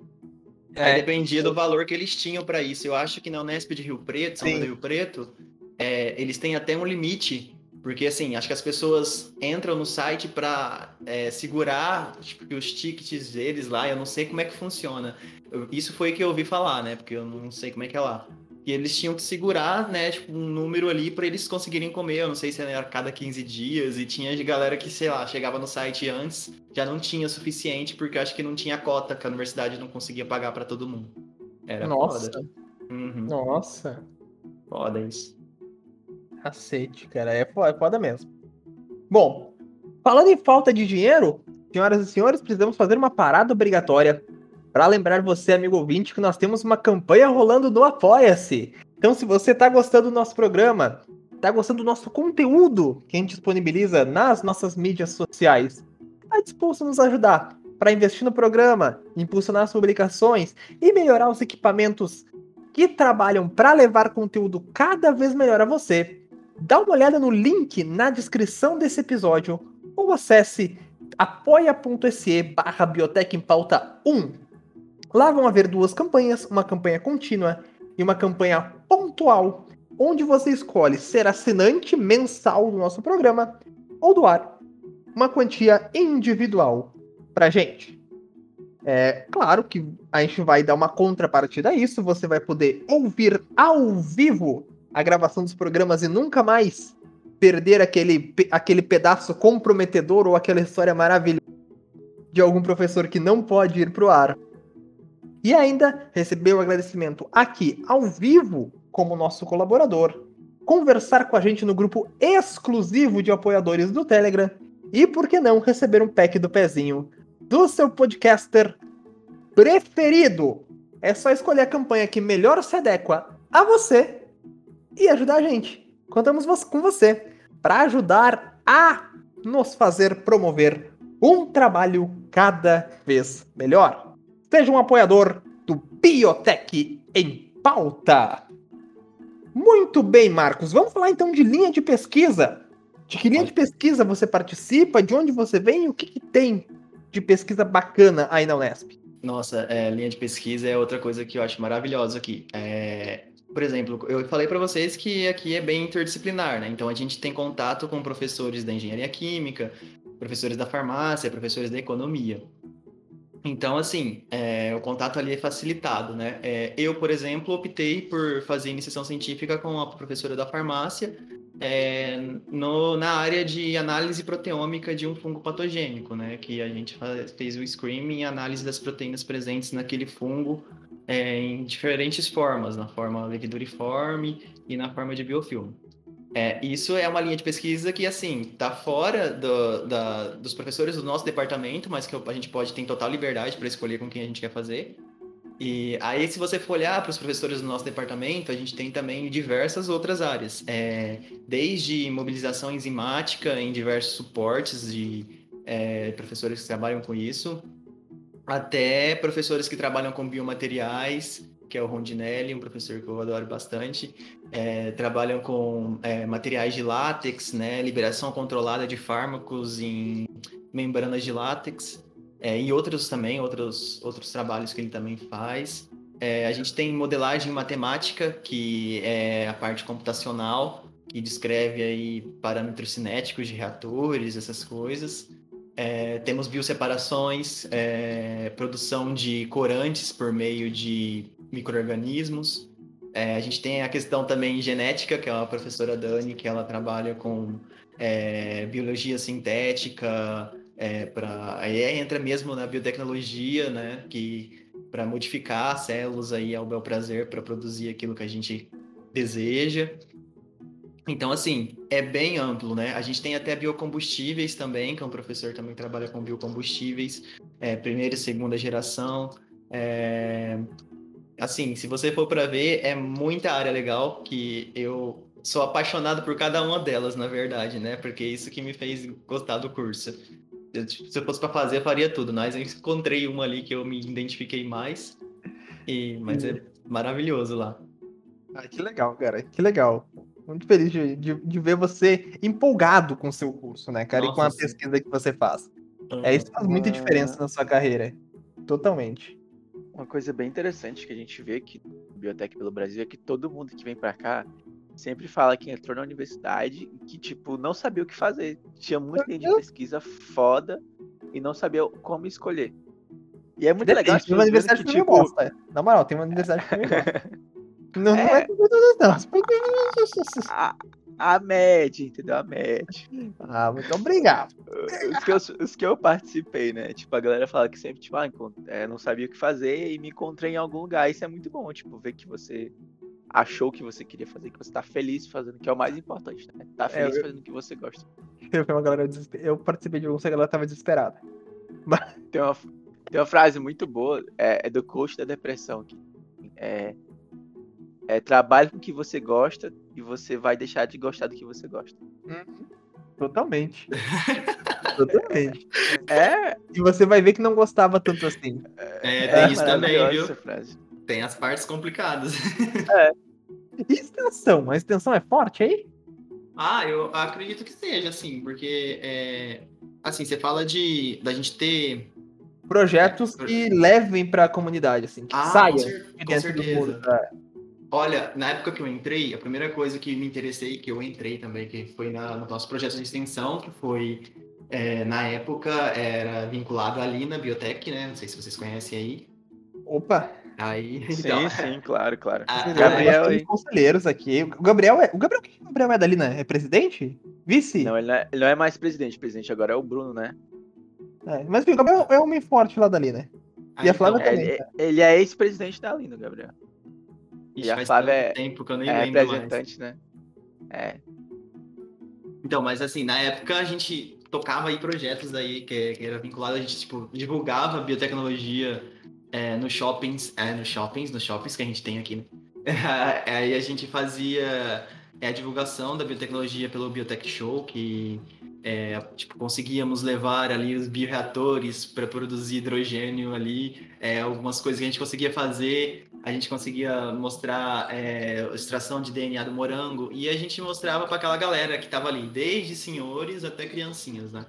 [SPEAKER 2] É,
[SPEAKER 4] Aí dependia do valor que eles tinham pra isso. Eu acho que na Unesp de Rio Preto, São. Paulo do Rio Preto, é, eles têm até um limite. Porque, assim, acho que as pessoas entram no site pra é, segurar tipo, os tickets deles lá. Eu não sei como é que funciona. Eu- isso foi o que eu ouvi falar, né? Porque eu não sei como é que é lá. E eles tinham que segurar, né, tipo, um número ali pra eles conseguirem comer. Eu não sei se era a cada 15 dias. E tinha de galera que, sei lá, chegava no site antes, já não tinha o suficiente, porque acho que não tinha cota, que a universidade não conseguia pagar pra todo mundo. Era
[SPEAKER 2] Nossa.
[SPEAKER 4] foda. Uhum,
[SPEAKER 2] Nossa.
[SPEAKER 4] foda isso.
[SPEAKER 2] Cacete, cara. É foda, é foda mesmo. Bom, falando em falta de dinheiro, senhoras e senhores, precisamos fazer uma parada obrigatória para lembrar você, amigo ouvinte, que nós temos uma campanha rolando no Apoia-se. Então, se você tá gostando do nosso programa, tá gostando do nosso conteúdo que a gente disponibiliza nas nossas mídias sociais, tá disposto a nos ajudar para investir no programa, impulsionar as publicações e melhorar os equipamentos que trabalham para levar conteúdo cada vez melhor a você, dá uma olhada no link na descrição desse episódio ou acesse apoia.se barra Biotech em Pauta 1. Lá vão haver duas campanhas, uma campanha contínua e uma campanha pontual, onde você escolhe ser assinante mensal do nosso programa ou doar uma quantia individual pra gente. É claro que a gente vai dar uma contrapartida a isso, você vai poder ouvir ao vivo a gravação dos programas e nunca mais perder aquele, aquele pedaço comprometedor ou aquela história maravilhosa de algum professor que não pode ir pro ar. E ainda receber o agradecimento aqui ao vivo como nosso colaborador, conversar com a gente no grupo exclusivo de apoiadores do Telegram e, por que não, receber um pack do pezinho do seu podcaster preferido. É só escolher a campanha que melhor se adequa a você e ajudar a gente. Contamos com você. para ajudar a nos fazer promover um trabalho cada vez melhor. Seja um apoiador do Biotech em Pauta. Muito bem, Marcos. Vamos falar então de linha de pesquisa. De que linha de pesquisa você participa? De onde você vem? O que, que tem de pesquisa bacana aí na Unesp?
[SPEAKER 4] Nossa, é, linha de pesquisa é outra coisa que eu acho maravilhosa aqui. É, por exemplo, eu falei para vocês que aqui é bem interdisciplinar, né? Então a gente tem contato com professores da engenharia química, professores da farmácia, professores da economia. Então, assim, é, o contato ali é facilitado, né? É, eu, por exemplo, optei por fazer iniciação científica com a professora da farmácia é, no, na área de análise proteômica de um fungo patogênico, né? Que a gente faz, fez o screening e análise das proteínas presentes naquele fungo é, em diferentes formas, na forma liquiduriforme e na forma de biofilme. É, isso é uma linha de pesquisa que, assim, está fora do, da, dos professores do nosso departamento, mas que a gente pode ter total liberdade para escolher com quem a gente quer fazer. E aí, se você for olhar para os professores do nosso departamento, a gente tem também diversas outras áreas, é, desde mobilização enzimática em diversos suportes de é, professores que trabalham com isso, até professores que trabalham com biomateriais, que é o Rondinelli, um professor que eu adoro bastante, é, trabalham com é, materiais de látex, né, liberação controlada de fármacos em membranas de látex, é, e outros também, outros, outros trabalhos que ele também faz. É, a gente tem modelagem matemática, que é a parte computacional, que descreve aí parâmetros cinéticos de reatores, essas coisas. É, temos bioseparações, é, produção de corantes por meio de micro-organismos. É, a gente tem a questão também genética, que é a professora Dani, que ela trabalha com é, biologia sintética, é, pra, aí entra mesmo na biotecnologia, né, que para modificar células aí ao bel prazer para produzir aquilo que a gente deseja. Então, assim, é bem amplo, né? A gente tem até biocombustíveis também, que é um professor também trabalha com biocombustíveis, é, primeira e segunda geração. É... Assim, se você for para ver, é muita área legal que eu sou apaixonado por cada uma delas, na verdade, né? Porque é isso que me fez gostar do curso. Eu, tipo, se eu fosse para fazer, eu faria tudo, mas eu encontrei uma ali que eu me identifiquei mais. E, mas é maravilhoso lá.
[SPEAKER 2] Ah, que legal, cara. Que legal muito feliz de, de, de, ver você empolgado com o seu curso, né, cara? Nossa, e com a sim. pesquisa que você faz. Uhum. É, isso faz muita diferença na sua carreira. Totalmente.
[SPEAKER 3] Uma coisa bem interessante que a gente vê aqui no Biotech pelo Brasil é que todo mundo que vem para cá sempre fala que entrou na universidade e que, tipo, não sabia o que fazer. Tinha muita linha de pesquisa foda e não sabia como escolher. E é muito Depende, legal.
[SPEAKER 2] Tem uma universidade que, que tipo... gosta. Na moral, tem uma universidade que me gosta. Não é, não é não.
[SPEAKER 3] A, média, entendeu? A média.
[SPEAKER 2] Ah, muito obrigado.
[SPEAKER 3] Os que, eu, os que eu participei, né? Tipo, a galera fala que sempre, tipo, ah, é, não sabia o que fazer e me encontrei em algum lugar. Isso é muito bom, tipo, ver que você achou que você queria fazer, que você tá feliz fazendo, que é o mais importante, né? Tá é, feliz é, eu... fazendo o que você gosta.
[SPEAKER 2] Eu, uma galera desesper... eu participei de alguns que a galera tava desesperada.
[SPEAKER 3] Mas... Tem, uma, tem uma frase muito boa, é, é do coach da depressão, que é é, trabalhe com o que você gosta e você vai deixar de gostar do que você gosta.
[SPEAKER 2] Uhum. Totalmente. Totalmente. É. E você vai ver que não gostava tanto assim.
[SPEAKER 4] É, tem é, isso também, viu? Frase. Tem as partes complicadas.
[SPEAKER 2] É. E extensão? A extensão é forte aí?
[SPEAKER 4] Ah, eu acredito que seja, assim, porque é, assim, você fala de da gente ter
[SPEAKER 2] projetos que levem para a comunidade, assim, que ah, saiam
[SPEAKER 4] com, com certeza. do mundo. É. Olha, na época que eu entrei, a primeira coisa que me interessei, que eu entrei também, que foi na, no nosso projeto de extensão, que foi, é, na época, era vinculado ali na Biotech, né? Não sei se vocês conhecem aí.
[SPEAKER 2] Opa!
[SPEAKER 4] Aí,
[SPEAKER 3] sim, então, sim, claro, claro.
[SPEAKER 2] A, Gabriel tem conselheiros aqui. O Gabriel é. O Gabriel, o Gabriel é da Lina? É presidente? Vice?
[SPEAKER 3] Não ele, não é, ele não é mais presidente. O presidente agora é o Bruno, né?
[SPEAKER 2] É, mas o Gabriel é homem forte lá da Lina. Ah, e a Flávia
[SPEAKER 3] então,
[SPEAKER 2] também.
[SPEAKER 3] Ele, ele é ex-presidente da Lina, Gabriel.
[SPEAKER 4] Ixi, e a Flávia é, tempo que eu nem é
[SPEAKER 3] representante,
[SPEAKER 4] mais.
[SPEAKER 3] né? É.
[SPEAKER 4] Então, mas assim, na época a gente tocava aí projetos aí que, que era vinculado, a gente tipo, divulgava biotecnologia é, nos shoppings, é, nos shoppings, nos shoppings que a gente tem aqui, né? aí a gente fazia é a divulgação da biotecnologia pelo Biotech Show, que é, tipo, conseguíamos levar ali os bioreatores para produzir hidrogênio ali, é, algumas coisas que a gente conseguia fazer, a gente conseguia mostrar é, extração de DNA do morango, e a gente mostrava para aquela galera que estava ali, desde senhores até criancinhas, né?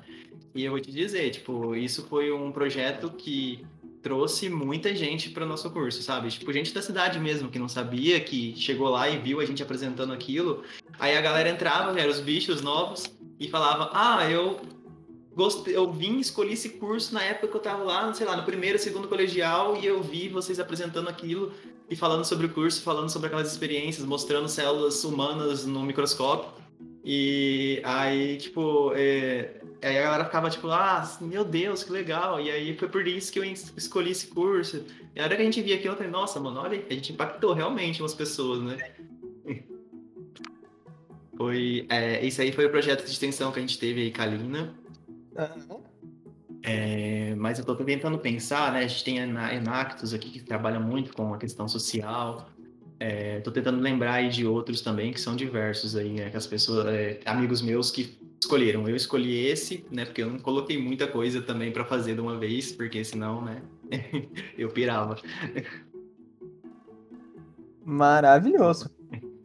[SPEAKER 4] E eu vou te dizer, tipo, isso foi um projeto que trouxe muita gente para o nosso curso, sabe? Tipo, gente da cidade mesmo, que não sabia, que chegou lá e viu a gente apresentando aquilo. Aí a galera entrava, eram os bichos novos, e falava: Ah, eu gostei, eu vim, escolhi esse curso na época que eu tava lá, sei lá, no primeiro, segundo colegial, e eu vi vocês apresentando aquilo e falando sobre o curso, falando sobre aquelas experiências, mostrando células humanas no microscópio. E aí, tipo, é, aí a galera ficava tipo, ah, meu Deus, que legal. E aí foi por isso que eu escolhi esse curso. E a hora que a gente via aquilo, eu falei, nossa, mano, olha, a gente impactou realmente umas pessoas, né? Foi, é, isso aí foi o projeto de extensão que a gente teve aí, Kalina. Uhum. É, mas eu estou tentando pensar, né? A gente tem a Enactus aqui que trabalha muito com a questão social. Estou é, tentando lembrar aí de outros também que são diversos aí, né? Que as pessoas, é, amigos meus que escolheram. Eu escolhi esse, né? Porque eu não coloquei muita coisa também para fazer de uma vez, porque senão, né? eu pirava.
[SPEAKER 2] Maravilhoso.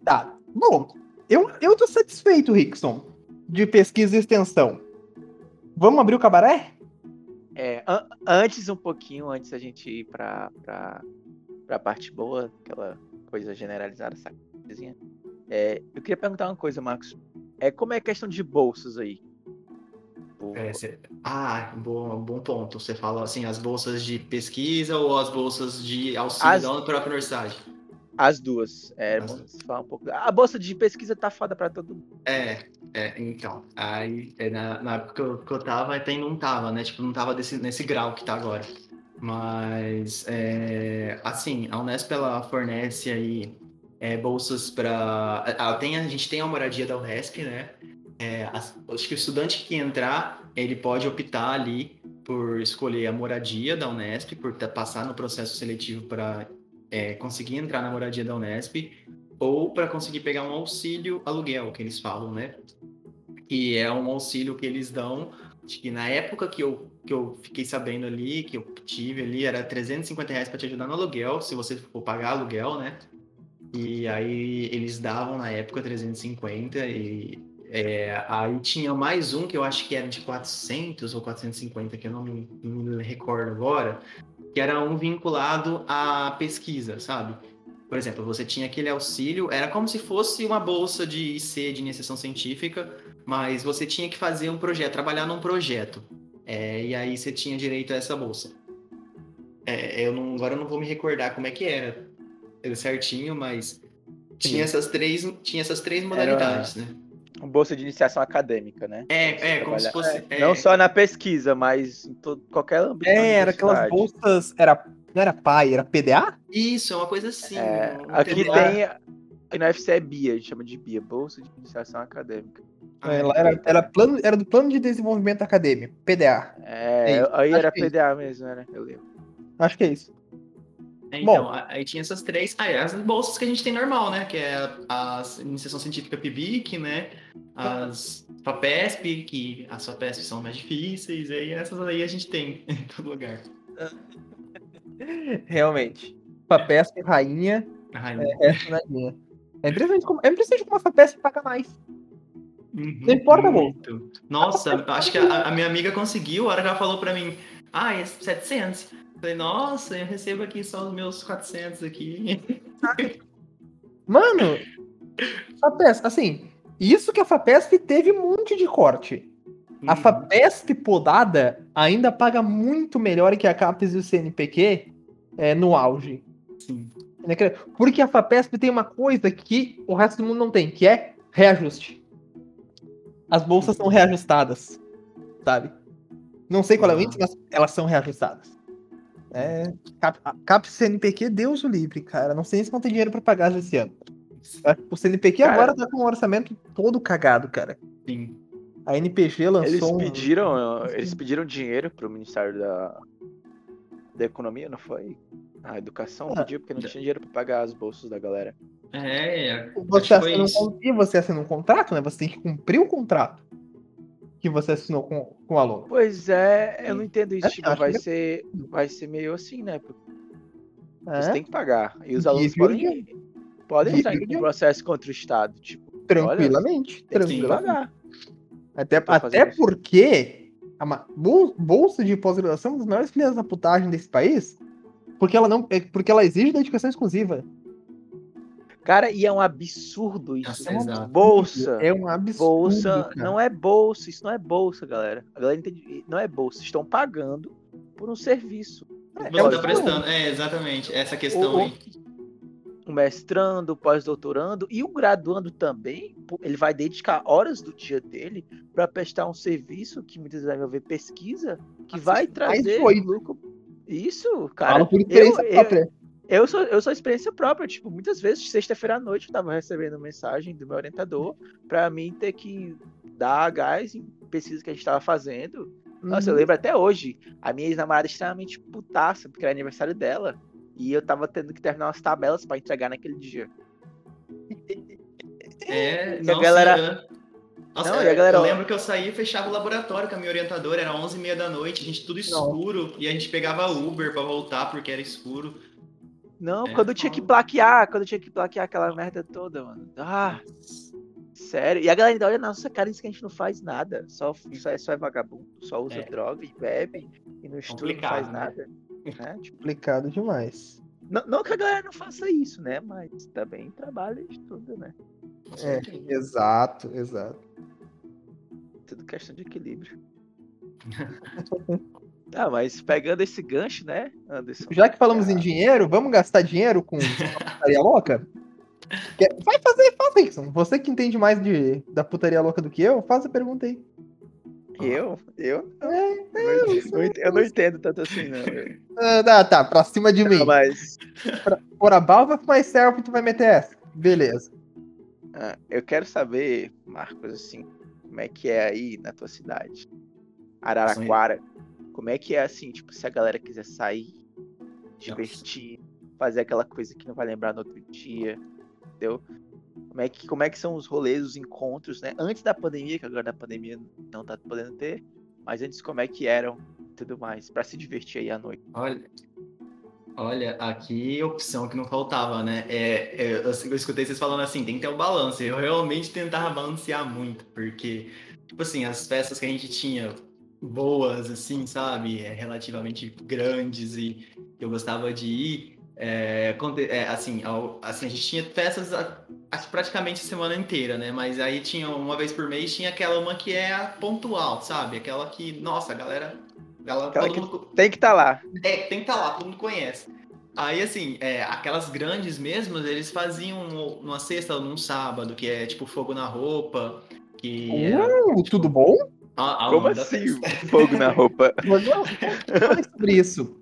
[SPEAKER 2] Tá. Bom, eu, eu tô satisfeito, Rickson, de pesquisa e extensão. Vamos abrir o cabaré?
[SPEAKER 3] É, an antes um pouquinho, antes a gente ir pra, pra, pra parte boa, aquela coisa generalizada, essa coisinha. É, eu queria perguntar uma coisa, Marcos. É, como é a questão de bolsas aí?
[SPEAKER 4] É, cê... Ah, bom, bom ponto. Você fala assim, as bolsas de pesquisa ou as bolsas de auxílio as... da própria universidade?
[SPEAKER 3] As duas. É, As falar um pouco. A bolsa de pesquisa tá foda pra todo mundo.
[SPEAKER 4] É, é então. Aí, é, na, na época que eu, que eu tava, até não tava, né? Tipo, não tava desse, nesse grau que tá agora. Mas, é, assim, a Unesp, ela fornece aí é, bolsas para a, a gente tem a moradia da UNESP, né? É, acho que o estudante que entrar, ele pode optar ali por escolher a moradia da Unesp, por passar no processo seletivo para é, conseguir entrar na moradia da Unesp ou para conseguir pegar um auxílio aluguel, que eles falam, né? Que é um auxílio que eles dão, que na época que eu, que eu fiquei sabendo ali, que eu tive ali, era 350 reais para te ajudar no aluguel, se você for pagar aluguel, né? E aí eles davam na época 350 e é, aí tinha mais um que eu acho que era de 400 ou 450, que eu não me, me recordo agora, que era um vinculado à pesquisa, sabe? Por exemplo, você tinha aquele auxílio, era como se fosse uma bolsa de IC, de iniciação científica, mas você tinha que fazer um projeto, trabalhar num projeto. É, e aí você tinha direito a essa bolsa. É, eu não, agora eu não vou me recordar como é que era certinho, mas tinha essas três, tinha essas três modalidades, era... né?
[SPEAKER 3] Bolsa de iniciação acadêmica, né?
[SPEAKER 4] É, é, como se fosse.
[SPEAKER 3] É, não só na pesquisa, mas em todo, qualquer âmbito.
[SPEAKER 2] É, era aquelas bolsas. Era, não era PAI, era PDA?
[SPEAKER 4] Isso, é uma coisa assim. É,
[SPEAKER 3] um aqui PDA. tem. Aqui na UFC é BIA, a gente chama de BIA, Bolsa de Iniciação Acadêmica.
[SPEAKER 2] Ah, ela era, era, plano, era do Plano de Desenvolvimento Acadêmico, PDA.
[SPEAKER 3] É, é aí era PDA é mesmo, né? Eu lembro.
[SPEAKER 2] Acho que é isso.
[SPEAKER 4] É, então, Bom, aí tinha essas três. Ah, é, as bolsas que a gente tem normal, né? Que é a, a iniciação científica PIBIC, né? As FAPESP, que as FAPESP são mais difíceis, e essas aí a gente tem em todo lugar.
[SPEAKER 2] Realmente. FAPESP, rainha.
[SPEAKER 4] rainha.
[SPEAKER 2] É, rainha. É impressionante como, é impressionante como a FAPESP paga mais. Uhum, não importa muito.
[SPEAKER 4] Nossa, acho que a, a, minha amiga conseguiu, a hora que ela falou pra mim, ah, é 700. Falei, nossa, eu recebo aqui só os meus 400 aqui.
[SPEAKER 2] Mano, FAPESP, assim, isso que a FAPESP teve um monte de corte. A uhum. FAPESP podada ainda paga muito melhor que a CAPES e o CNPq é, no auge. Sim. Porque a FAPESP tem uma coisa que o resto do mundo não tem, que é reajuste. As bolsas são reajustadas, sabe? Não sei qual é o índice, mas elas são reajustadas. É, cap, cap CNPq, Deus o livre, cara. Não sei se vão ter dinheiro pra pagar esse ano. O CNPq cara, agora tá com um orçamento todo cagado, cara.
[SPEAKER 4] Sim.
[SPEAKER 2] A NPG lançou.
[SPEAKER 3] Eles pediram, um... eles pediram dinheiro pro Ministério da, da Economia, não foi? A educação ah, pediu porque não tinha dinheiro pra pagar as bolsas da galera.
[SPEAKER 4] É,
[SPEAKER 2] Você
[SPEAKER 4] que foi
[SPEAKER 2] assina um, e você assina um contrato, né? Você tem que cumprir o contrato que você assinou com, com o aluno.
[SPEAKER 3] Pois é, eu não entendo isso.
[SPEAKER 2] É,
[SPEAKER 3] tipo, vai
[SPEAKER 2] que-
[SPEAKER 3] ser, vai ser meio assim, né?
[SPEAKER 2] É,
[SPEAKER 3] Você tem que pagar. E os alunos
[SPEAKER 2] viu,
[SPEAKER 3] podem, podem entrar em processo contra o Estado. Tipo,
[SPEAKER 2] tranquilamente.
[SPEAKER 3] que
[SPEAKER 2] tranquilamente. Até, até
[SPEAKER 3] isso.
[SPEAKER 2] porque a bolsa de pós-graduação é uma das maiores filhas da putagem desse país, porque ela não, é porque ela exige dedicação exclusiva.
[SPEAKER 3] Cara, e é um absurdo isso.
[SPEAKER 4] Nossa,
[SPEAKER 3] né?
[SPEAKER 4] exato.
[SPEAKER 3] Bolsa.
[SPEAKER 2] É um absurdo.
[SPEAKER 3] Bolsa
[SPEAKER 2] cara.
[SPEAKER 3] não é bolsa, isso não é bolsa, galera. A galera entende, não é bolsa, estão pagando por um serviço.
[SPEAKER 2] É,
[SPEAKER 4] Você
[SPEAKER 2] é um
[SPEAKER 4] tá prestando. É, exatamente. Essa questão
[SPEAKER 3] O-
[SPEAKER 4] aí.
[SPEAKER 3] O mestrando, o pós-doutorando e o graduando também, ele vai dedicar horas do dia dele para prestar um serviço que muitas vezes vai ver pesquisa, que vai
[SPEAKER 2] mais de
[SPEAKER 3] trazer lucro. Isso, cara.
[SPEAKER 2] Fala por experiência
[SPEAKER 3] eu,
[SPEAKER 2] própria.
[SPEAKER 3] eu sou, eu sou experiência própria. Tipo, muitas vezes, sexta-feira à noite, eu tava recebendo mensagem do meu orientador para mim ter que dar gás em pesquisa que a gente tava fazendo. Nossa, eu
[SPEAKER 2] Uhum.
[SPEAKER 3] lembro até hoje. A minha ex-namorada extremamente putaça, porque era aniversário dela. E eu tava tendo que terminar umas tabelas para entregar naquele dia.
[SPEAKER 4] É,
[SPEAKER 3] E a
[SPEAKER 4] nossa,
[SPEAKER 3] galera-
[SPEAKER 4] eu- Nossa,
[SPEAKER 3] Não,
[SPEAKER 4] eu,
[SPEAKER 3] e a galera-
[SPEAKER 4] eu lembro que eu saía e fechava o laboratório com a minha orientadora, era 11h30 da noite, a gente tudo escuro, e a gente pegava Uber pra voltar porque era escuro.
[SPEAKER 3] Não,
[SPEAKER 4] É,
[SPEAKER 3] quando eu tinha que plaquear, quando eu tinha que plaquear aquela merda toda, mano. Ah, sério. E a galera ainda olha na nossa cara e diz que a gente não faz nada. Só, só, é, só é vagabundo, só usa
[SPEAKER 4] É.
[SPEAKER 3] droga e bebe e não estuda, não faz
[SPEAKER 4] né?
[SPEAKER 3] nada. Né? Tipo,
[SPEAKER 2] Complicado demais.
[SPEAKER 3] não, não que a galera não faça isso, né? Mas também trabalha e estuda, né?
[SPEAKER 2] É, exato, exato.
[SPEAKER 3] Tudo questão de equilíbrio. Ah, mas pegando esse gancho, né, Anderson?
[SPEAKER 2] Já que falamos em dinheiro, vamos gastar dinheiro com putaria louca? Vai fazer, faça isso. Você que entende mais de, da putaria louca do que eu, faz a pergunta aí.
[SPEAKER 3] Eu? Eu? Não.
[SPEAKER 2] É,
[SPEAKER 3] Eu não entendo- eu não entendo tanto assim, não.
[SPEAKER 2] Ah, tá, tá, pra cima de mim.
[SPEAKER 3] Não, mas
[SPEAKER 2] For about of myself, tu vai meter essa. Beleza.
[SPEAKER 3] ah, eu quero saber, Marcos, assim, como é que é aí na tua cidade? Araraquara. Como é que é assim, tipo, se a galera quiser sair, divertir, fazer aquela coisa que não vai lembrar no outro dia, entendeu? Como é que, como é que são os rolês, os encontros, né? Antes da pandemia, que agora da pandemia não tá podendo ter, mas antes como é que eram tudo mais, pra se divertir aí à noite.
[SPEAKER 4] Olha, olha, aqui opção que não faltava, né? É, é, eu, eu escutei vocês falando assim, tem que ter um balanço. Eu realmente tentava balancear muito, porque, tipo assim, as festas que a gente tinha boas, assim, sabe? É, relativamente grandes e eu gostava de ir. é, é, assim, ao- assim, a gente tinha festas a- a- praticamente a semana inteira, né? Mas aí tinha uma vez por mês, tinha aquela uma que é a pontual, sabe? Aquela que, nossa, a galera. galera
[SPEAKER 3] Aquela que
[SPEAKER 4] mundo-
[SPEAKER 3] Tem que estar lá.
[SPEAKER 4] é, tem que estar lá, todo mundo conhece. Aí, assim, é, aquelas grandes mesmo, eles faziam numa sexta ou num sábado, que é tipo fogo na roupa, que era
[SPEAKER 2] Uh, tudo bom?
[SPEAKER 4] A, a
[SPEAKER 3] Como assim?
[SPEAKER 4] festa.
[SPEAKER 3] Fogo na roupa.
[SPEAKER 2] Fale sobre isso.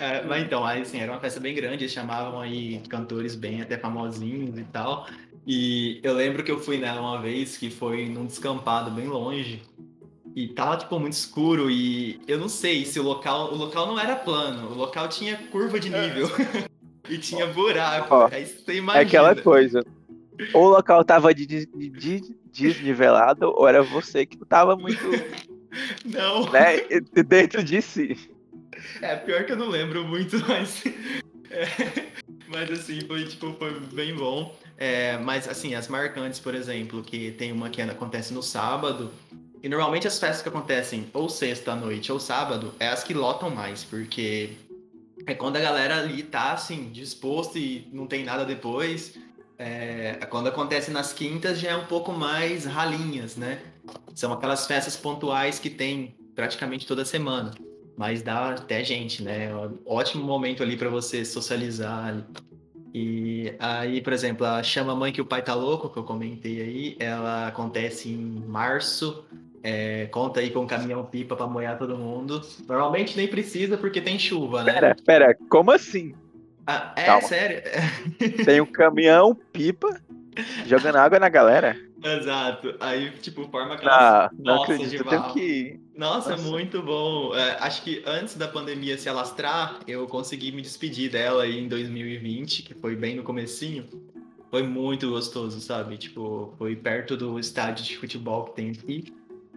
[SPEAKER 4] É, mas então, aí, assim, era uma festa bem grande, eles chamavam aí cantores bem até famosinhos e tal. E eu lembro que eu fui nela uma vez, que foi num descampado bem longe. E tava, tipo, muito escuro e eu não sei se o local... O local não era plano, o local tinha curva de nível. e tinha buraco.
[SPEAKER 3] Ó,
[SPEAKER 4] aí você
[SPEAKER 3] É
[SPEAKER 4] imagina.
[SPEAKER 3] aquela coisa. Ou o local tava de, de- de- desnivelado, ou era você que tava muito,
[SPEAKER 4] Não,
[SPEAKER 3] né, dentro de si.
[SPEAKER 4] é pior que eu não lembro muito, mas... é, mas assim, foi, tipo, foi bem bom. É, mas assim, as marcantes, por exemplo, que tem uma que acontece no sábado, e normalmente as festas que acontecem ou sexta à noite ou sábado, é as que lotam mais, porque é quando a galera ali tá assim, disposto e não tem nada depois. É, quando acontece nas quintas já é um pouco mais ralinhas, né? São aquelas festas pontuais que tem praticamente toda semana. Mas dá até gente, né? É ótimo momento ali para você socializar. E aí, por exemplo, a Chama Mãe que o Pai Tá Louco, que eu comentei aí, ela acontece em março. É, conta aí com um caminhão-pipa para molhar todo mundo. Normalmente nem precisa porque tem chuva, né?
[SPEAKER 3] Pera, pera, como assim?
[SPEAKER 4] Ah, é,
[SPEAKER 3] Calma.
[SPEAKER 4] sério?
[SPEAKER 3] Tem um caminhão, pipa, jogando água na galera?
[SPEAKER 4] Exato. Aí, tipo, forma aquelas
[SPEAKER 3] Não, não
[SPEAKER 4] nossas
[SPEAKER 3] acredito,
[SPEAKER 4] de
[SPEAKER 3] eu tenho que...
[SPEAKER 4] Nossa,
[SPEAKER 3] Nossa.
[SPEAKER 4] muito bom. É, acho que antes da pandemia se alastrar, eu consegui me despedir dela aí em 2020, que foi bem no comecinho. foi muito gostoso, sabe? Tipo, foi perto do estádio de futebol que tem aqui.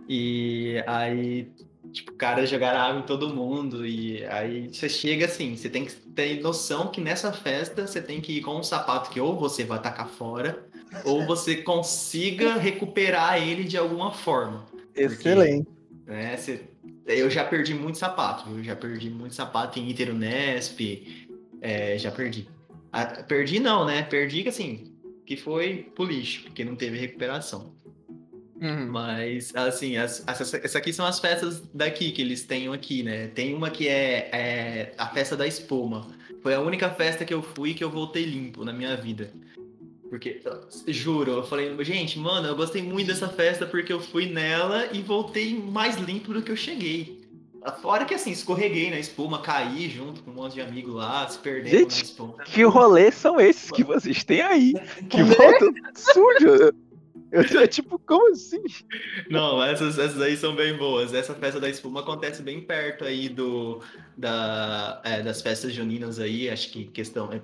[SPEAKER 4] E aí, tipo, caras jogaram água em todo mundo. E aí você chega assim, você tem que ter noção que nessa festa você tem que ir com um sapato que ou você vai tacar fora, ou você consiga recuperar ele de alguma forma.
[SPEAKER 2] Excelente.
[SPEAKER 4] Porque, né, você, eu já perdi muito sapato, viu? Já perdi muito sapato em Iter Unesp, é, já perdi. Ah, perdi não, né? Perdi que assim, que foi pro lixo, porque não teve recuperação.
[SPEAKER 2] Uhum.
[SPEAKER 4] Mas, assim, as, as, essas aqui são as festas daqui que eles têm aqui, né? Tem uma que é, é a festa da espuma. Foi a única festa que eu fui que eu voltei limpo na minha vida. Porque, juro, eu falei, gente, mano, eu gostei muito dessa festa porque eu fui nela e voltei mais limpo do que eu cheguei. Fora que assim, escorreguei na espuma, caí junto com um monte de amigo lá, se perdendo
[SPEAKER 3] Gente,
[SPEAKER 4] na espuma.
[SPEAKER 3] Que rolês são esses que vocês têm aí? Que voltam sujo. Eu tipo, como assim?
[SPEAKER 4] Não, essas, essas aí são bem boas. Essa festa da espuma acontece bem perto aí do, da, é, das festas juninas aí, acho que questão é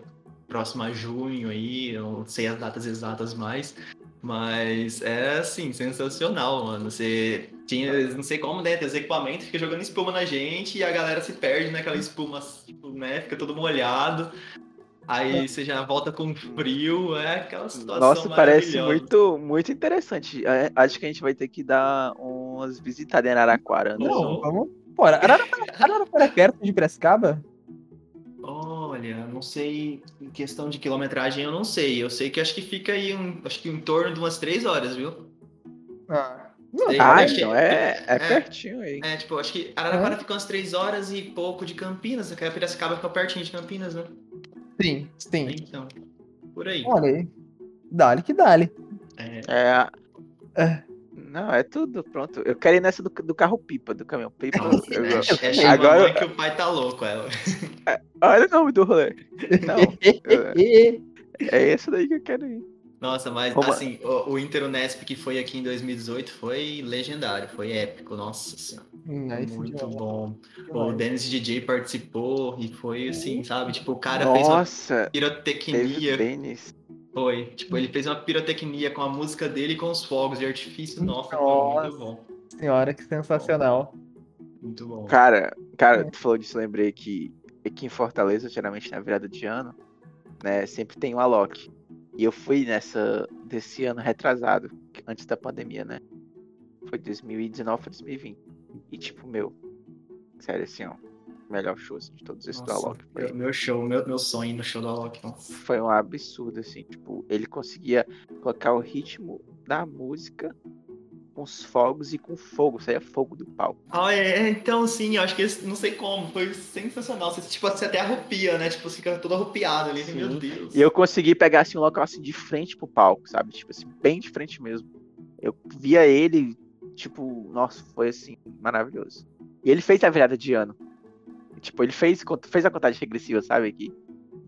[SPEAKER 4] próxima a junho aí, eu não sei as datas exatas mais, mas é assim, sensacional, mano. Você tinha, não sei como, né? Tem os equipamentos, fica jogando espuma na gente e a galera se perde naquela espuma, né? Fica todo molhado. Aí você já volta com frio, é aquela situação
[SPEAKER 3] Nossa, parece muito, muito interessante. É, Acho que a gente vai ter que dar umas visitadas em Araraquara, Anderson.
[SPEAKER 2] Não, vamos. Pô, Araraquara, Araraquara é perto de Piracicaba?
[SPEAKER 4] Olha, não sei, em questão de quilometragem eu não sei. Eu sei que acho que fica aí, um, acho que em torno de umas três horas, viu?
[SPEAKER 2] Ah, não,
[SPEAKER 4] Sei.
[SPEAKER 2] tá.
[SPEAKER 3] Ah, então é, é
[SPEAKER 4] é.
[SPEAKER 3] pertinho aí.
[SPEAKER 4] É, tipo, acho que Araraquara fica umas três horas e pouco de Campinas, né? a Piracicaba fica pertinho de Campinas, né?
[SPEAKER 2] Sim, sim.
[SPEAKER 4] Então, por aí.
[SPEAKER 2] Olha aí. Dale que dale.
[SPEAKER 4] É,
[SPEAKER 3] É.
[SPEAKER 2] É.
[SPEAKER 3] Não, é tudo, pronto. Eu quero ir nessa do, do carro pipa, do caminhão pipa. eu
[SPEAKER 4] é, é
[SPEAKER 3] Agora-
[SPEAKER 4] que o pai tá louco, ela.
[SPEAKER 3] Olha o nome do rolê. Não, é esse daí que eu quero ir.
[SPEAKER 4] Nossa, mas
[SPEAKER 3] lá.
[SPEAKER 4] assim, o, o Inter Unesp que foi aqui em 2018 foi legendário, foi épico, nossa senhora.
[SPEAKER 2] Nice
[SPEAKER 4] muito bom. O. Dennis DJ participou e foi assim, sabe? Tipo, o cara fez uma
[SPEAKER 3] Nossa,
[SPEAKER 4] pirotecnia. Foi. Tipo, ele fez uma pirotecnia com a música dele e com os fogos de artifício. Nossa,
[SPEAKER 2] Nossa.
[SPEAKER 4] muito bom.
[SPEAKER 2] Senhora, que sensacional.
[SPEAKER 4] Muito bom.
[SPEAKER 3] Cara, cara, tu falou disso, lembrei que aqui em Fortaleza, geralmente na virada de ano, né, sempre tem o Alok. E eu fui nessa desse ano retrasado, antes da pandemia, né? Foi 2019 foi 2020. E tipo, meu, sério assim, ó, melhor show assim, de todos esses do
[SPEAKER 4] Nossa,
[SPEAKER 3] Alok. Foi,
[SPEAKER 4] meu, show, meu, meu sonho no show do Alok. Nossa.
[SPEAKER 3] foi um absurdo, assim, tipo, ele conseguia colocar o ritmo da música com os fogos e com fogo, saía fogo do palco.
[SPEAKER 4] Ah, é, então sim, eu acho que esse- não sei como, foi sensacional. Você, tipo, você até arrupia, né? Tipo, você fica todo arrupiado ali,
[SPEAKER 3] Sim.
[SPEAKER 4] meu Deus.
[SPEAKER 3] E eu consegui pegar assim um local assim de frente pro palco, sabe? Tipo assim, bem de frente mesmo. Eu via ele, tipo, nossa, foi assim, maravilhoso. E ele fez a virada de ano. Tipo, ele fez, fez a contagem regressiva, sabe? Aqui.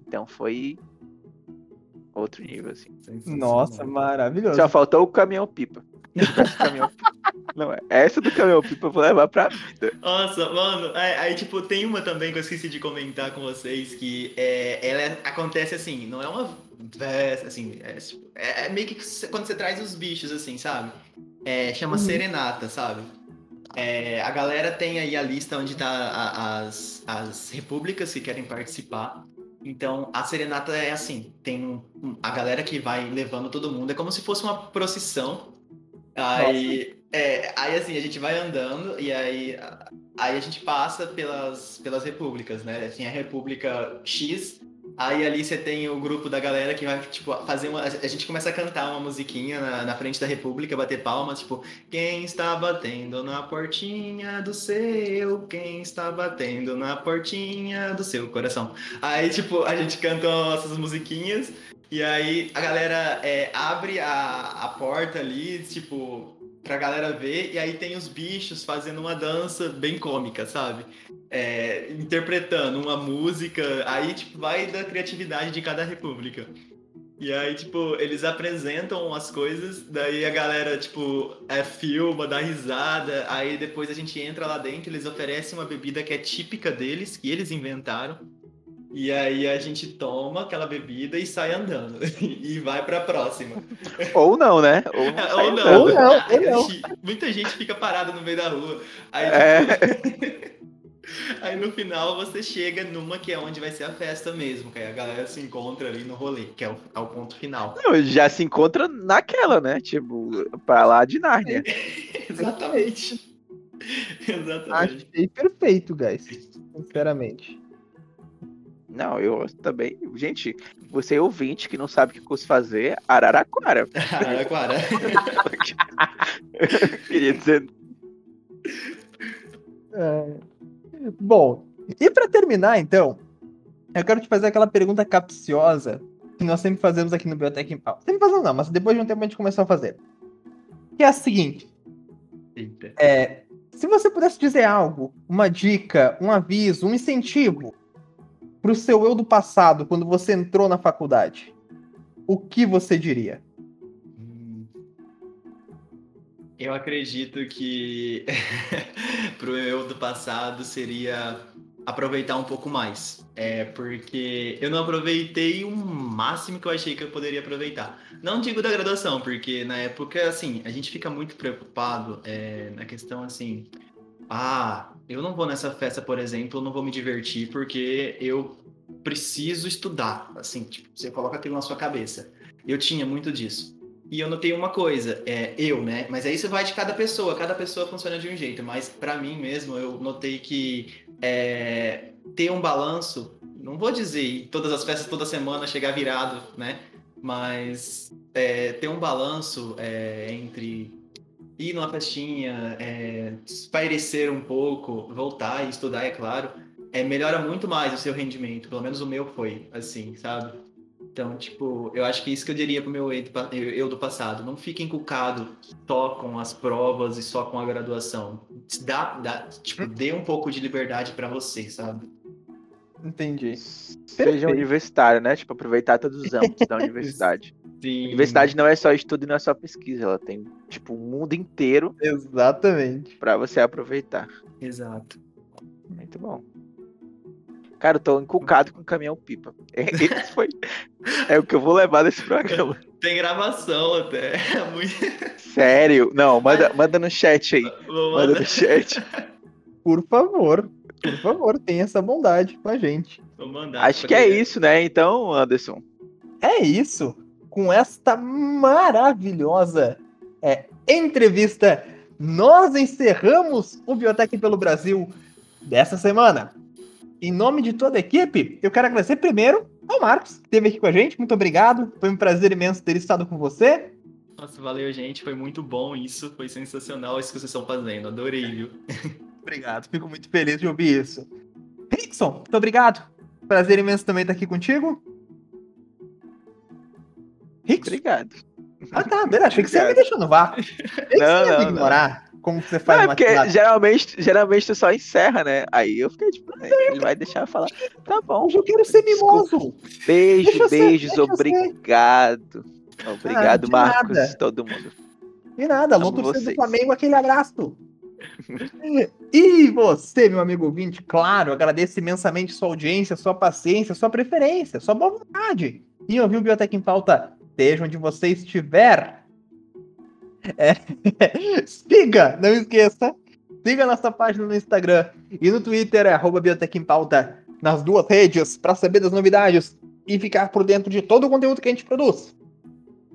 [SPEAKER 3] Então foi outro nível, assim.
[SPEAKER 2] Nossa, maravilhoso.
[SPEAKER 3] Só faltou o caminhão pipa. Esse caminhão pipa. Não, é. Essa do caminhão pipa eu vou levar pra vida.
[SPEAKER 4] Nossa, mano, aí, aí, tipo, tem uma também que eu esqueci de comentar com vocês, que é, ela é- acontece assim, não é uma festa, assim, é, é- é meio que quando você traz os bichos, assim, sabe? É, chama
[SPEAKER 2] Uhum.
[SPEAKER 4] Serenata, sabe? É, a galera tem aí a lista onde tá a- as, as repúblicas que querem participar. Então, a serenata é assim, tem um- a galera que vai levando todo mundo, é como se fosse uma procissão. Aí, é, aí assim, a gente vai andando e aí, aí a gente passa pelas, pelas repúblicas, né? Tem a República X, aí ali você tem o grupo da galera que vai, tipo, fazer uma... A gente começa a cantar uma musiquinha na, na frente da República, bater palmas, tipo... Quem está batendo na portinha do seu? Quem está batendo na portinha do seu coração? Aí, tipo, a gente canta nossas musiquinhas e aí a galera é, abre a, a porta ali, tipo, pra galera ver, e aí tem os bichos fazendo uma dança bem cômica, sabe? É, interpretando uma música, aí, tipo, vai da criatividade de cada república. E aí, tipo, eles apresentam as coisas, daí a galera, tipo, é, filma, dá risada, aí depois a gente entra lá dentro, eles oferecem uma bebida que é típica deles, que eles inventaram. E aí a gente toma aquela bebida e sai andando. E vai pra próxima.
[SPEAKER 3] Ou não, né? Ou não.
[SPEAKER 4] Ou não.
[SPEAKER 2] Ou não, ou
[SPEAKER 4] a
[SPEAKER 2] não.
[SPEAKER 4] gente- Muita gente fica parada no meio da rua. Aí,
[SPEAKER 3] É.
[SPEAKER 4] aí no final você chega numa que é onde vai ser a festa mesmo, que aí a galera se encontra ali no rolê, que é o, é o ponto final.
[SPEAKER 3] Não, já se encontra naquela, né? Tipo, pra lá de Nárnia.
[SPEAKER 4] Exatamente. Exatamente.
[SPEAKER 2] Achei perfeito, guys. Sinceramente.
[SPEAKER 3] Não, eu também. Gente, você é ouvinte que não sabe o que curso fazer, Araraquara.
[SPEAKER 4] Araraquara.
[SPEAKER 3] Queria dizer.
[SPEAKER 2] É. Bom, e pra terminar, então, eu quero te fazer aquela pergunta capciosa que nós sempre fazemos aqui no Biotech em Pau. Sempre fazemos não, mas depois de um tempo a gente começou a fazer. Que é a seguinte.
[SPEAKER 4] Eita.
[SPEAKER 2] É, se você pudesse dizer algo, uma dica, um aviso, um incentivo pro seu eu do passado quando você entrou na faculdade, o que você diria?
[SPEAKER 4] Hum. Eu acredito que pro eu do passado seria aproveitar um pouco mais. É porque eu não aproveitei o máximo que eu achei que eu poderia aproveitar. Não digo da graduação, porque na época, assim, a gente fica muito preocupado é, na questão assim. Ah, eu não vou nessa festa, por exemplo, eu não vou me divertir porque eu preciso estudar. Assim, tipo, você coloca aquilo na sua cabeça. Eu tinha muito disso. E eu notei uma coisa, é eu, né? Mas aí isso vai de cada pessoa, cada pessoa funciona de um jeito. Mas pra mim mesmo, eu notei que é, ter um balanço, não vou dizer todas as festas toda semana chegar virado, né? Mas é, ter um balanço é, entre ir numa festinha, é, espairecer um pouco, voltar e estudar, é claro, é, melhora muito mais o seu rendimento. Pelo menos o meu foi, assim, sabe? Então, tipo, eu acho que isso que eu diria pro meu eu do passado. Não fique encucado só com as provas e só com a graduação. Dá, dá, tipo, dê um pouco de liberdade pra você, sabe?
[SPEAKER 2] Entendi.
[SPEAKER 3] Seja
[SPEAKER 2] Perfeito.
[SPEAKER 3] universitário, né? Tipo, aproveitar todos os âmbitos da universidade.
[SPEAKER 4] Sim.
[SPEAKER 3] Universidade não é só estudo e não é só pesquisa, ela tem, tipo, o mundo inteiro
[SPEAKER 2] Exatamente.
[SPEAKER 3] pra você aproveitar.
[SPEAKER 4] Exato.
[SPEAKER 3] Muito bom. Cara, eu tô encucado com caminhão pipa. Esse foi. É o que eu vou levar desse programa.
[SPEAKER 4] Tem gravação até. É muito...
[SPEAKER 3] Sério? Não, manda, manda no chat aí.
[SPEAKER 4] Vou
[SPEAKER 3] Manda
[SPEAKER 4] mandar,
[SPEAKER 3] no chat.
[SPEAKER 2] Por favor, por favor, tenha essa bondade com a gente.
[SPEAKER 4] vou mandar
[SPEAKER 3] Acho que é
[SPEAKER 4] ele.
[SPEAKER 3] isso, né? Então, Anderson.
[SPEAKER 2] É isso. Com esta maravilhosa é, entrevista, nós encerramos o Biotech pelo Brasil dessa semana. Em nome de toda a equipe, eu quero agradecer primeiro ao Marcos, que esteve aqui com a gente. Muito obrigado. Foi um prazer imenso ter estado com você.
[SPEAKER 4] Nossa, valeu, gente. Foi muito bom isso. Foi sensacional isso que vocês estão fazendo. Adorei, viu?
[SPEAKER 2] Obrigado, fico muito feliz de ouvir isso. Rickson, muito obrigado. Prazer imenso também estar aqui contigo. Rickson?
[SPEAKER 3] Obrigado.
[SPEAKER 2] Ah, tá, beleza. Achei que você ia me deixar no vácuo.
[SPEAKER 3] Não,
[SPEAKER 2] você ia me
[SPEAKER 3] não,
[SPEAKER 2] ignorar. Como você
[SPEAKER 3] Não,
[SPEAKER 2] faz
[SPEAKER 3] é
[SPEAKER 2] no
[SPEAKER 3] porque geralmente, geralmente tu só encerra, né? Aí eu fiquei tipo, né, ele vai deixar eu falar. Tá bom.
[SPEAKER 2] Eu quero ser mimoso.
[SPEAKER 3] Beijo,
[SPEAKER 2] Deixa
[SPEAKER 3] beijos,
[SPEAKER 2] ser.
[SPEAKER 3] obrigado. Obrigado,
[SPEAKER 2] Ah, de
[SPEAKER 3] Marcos,
[SPEAKER 2] nada.
[SPEAKER 3] todo mundo.
[SPEAKER 2] E nada, alô, torcedor do. Flamengo, aquele abraço. e você, meu amigo ouvinte, claro, agradeço imensamente sua audiência, sua paciência, sua preferência, sua boa vontade. E ouvir o Biotech em Pauta, seja onde você estiver. É, siga, não esqueça, siga nossa página no Instagram e no Twitter, é arroba em Pauta, nas duas redes, para saber das novidades e ficar por dentro de todo o conteúdo que a gente produz.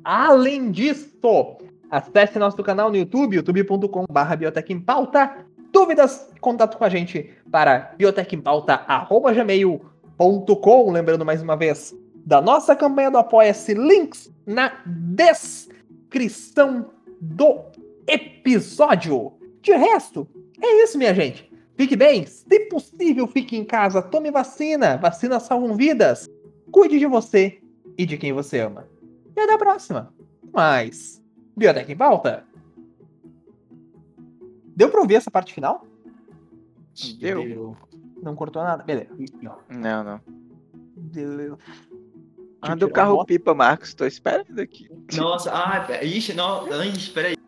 [SPEAKER 2] Além disso, acesse nosso canal no YouTube, youtube.com.br Biotech em Pauta. Dúvidas, contato com a gente para biotechempauta.gmail.com. Lembrando mais uma vez da nossa campanha do Apoia-se, links na descrição do episódio. De resto, é isso, minha gente. Fique bem, se possível, fique em casa, tome vacina. Vacinas salvam vidas. Cuide de você e de quem você ama. E até a próxima. Mas, Biotech em pauta? Deu pra ouvir essa parte final?
[SPEAKER 3] Deu.
[SPEAKER 2] Não cortou nada? Beleza.
[SPEAKER 4] Não.
[SPEAKER 3] Não, não.
[SPEAKER 2] Beleza.
[SPEAKER 3] Anda o carro pipa, Marcos. Tô esperando aqui.
[SPEAKER 4] Nossa, ah, ixi, não, ixi, peraí.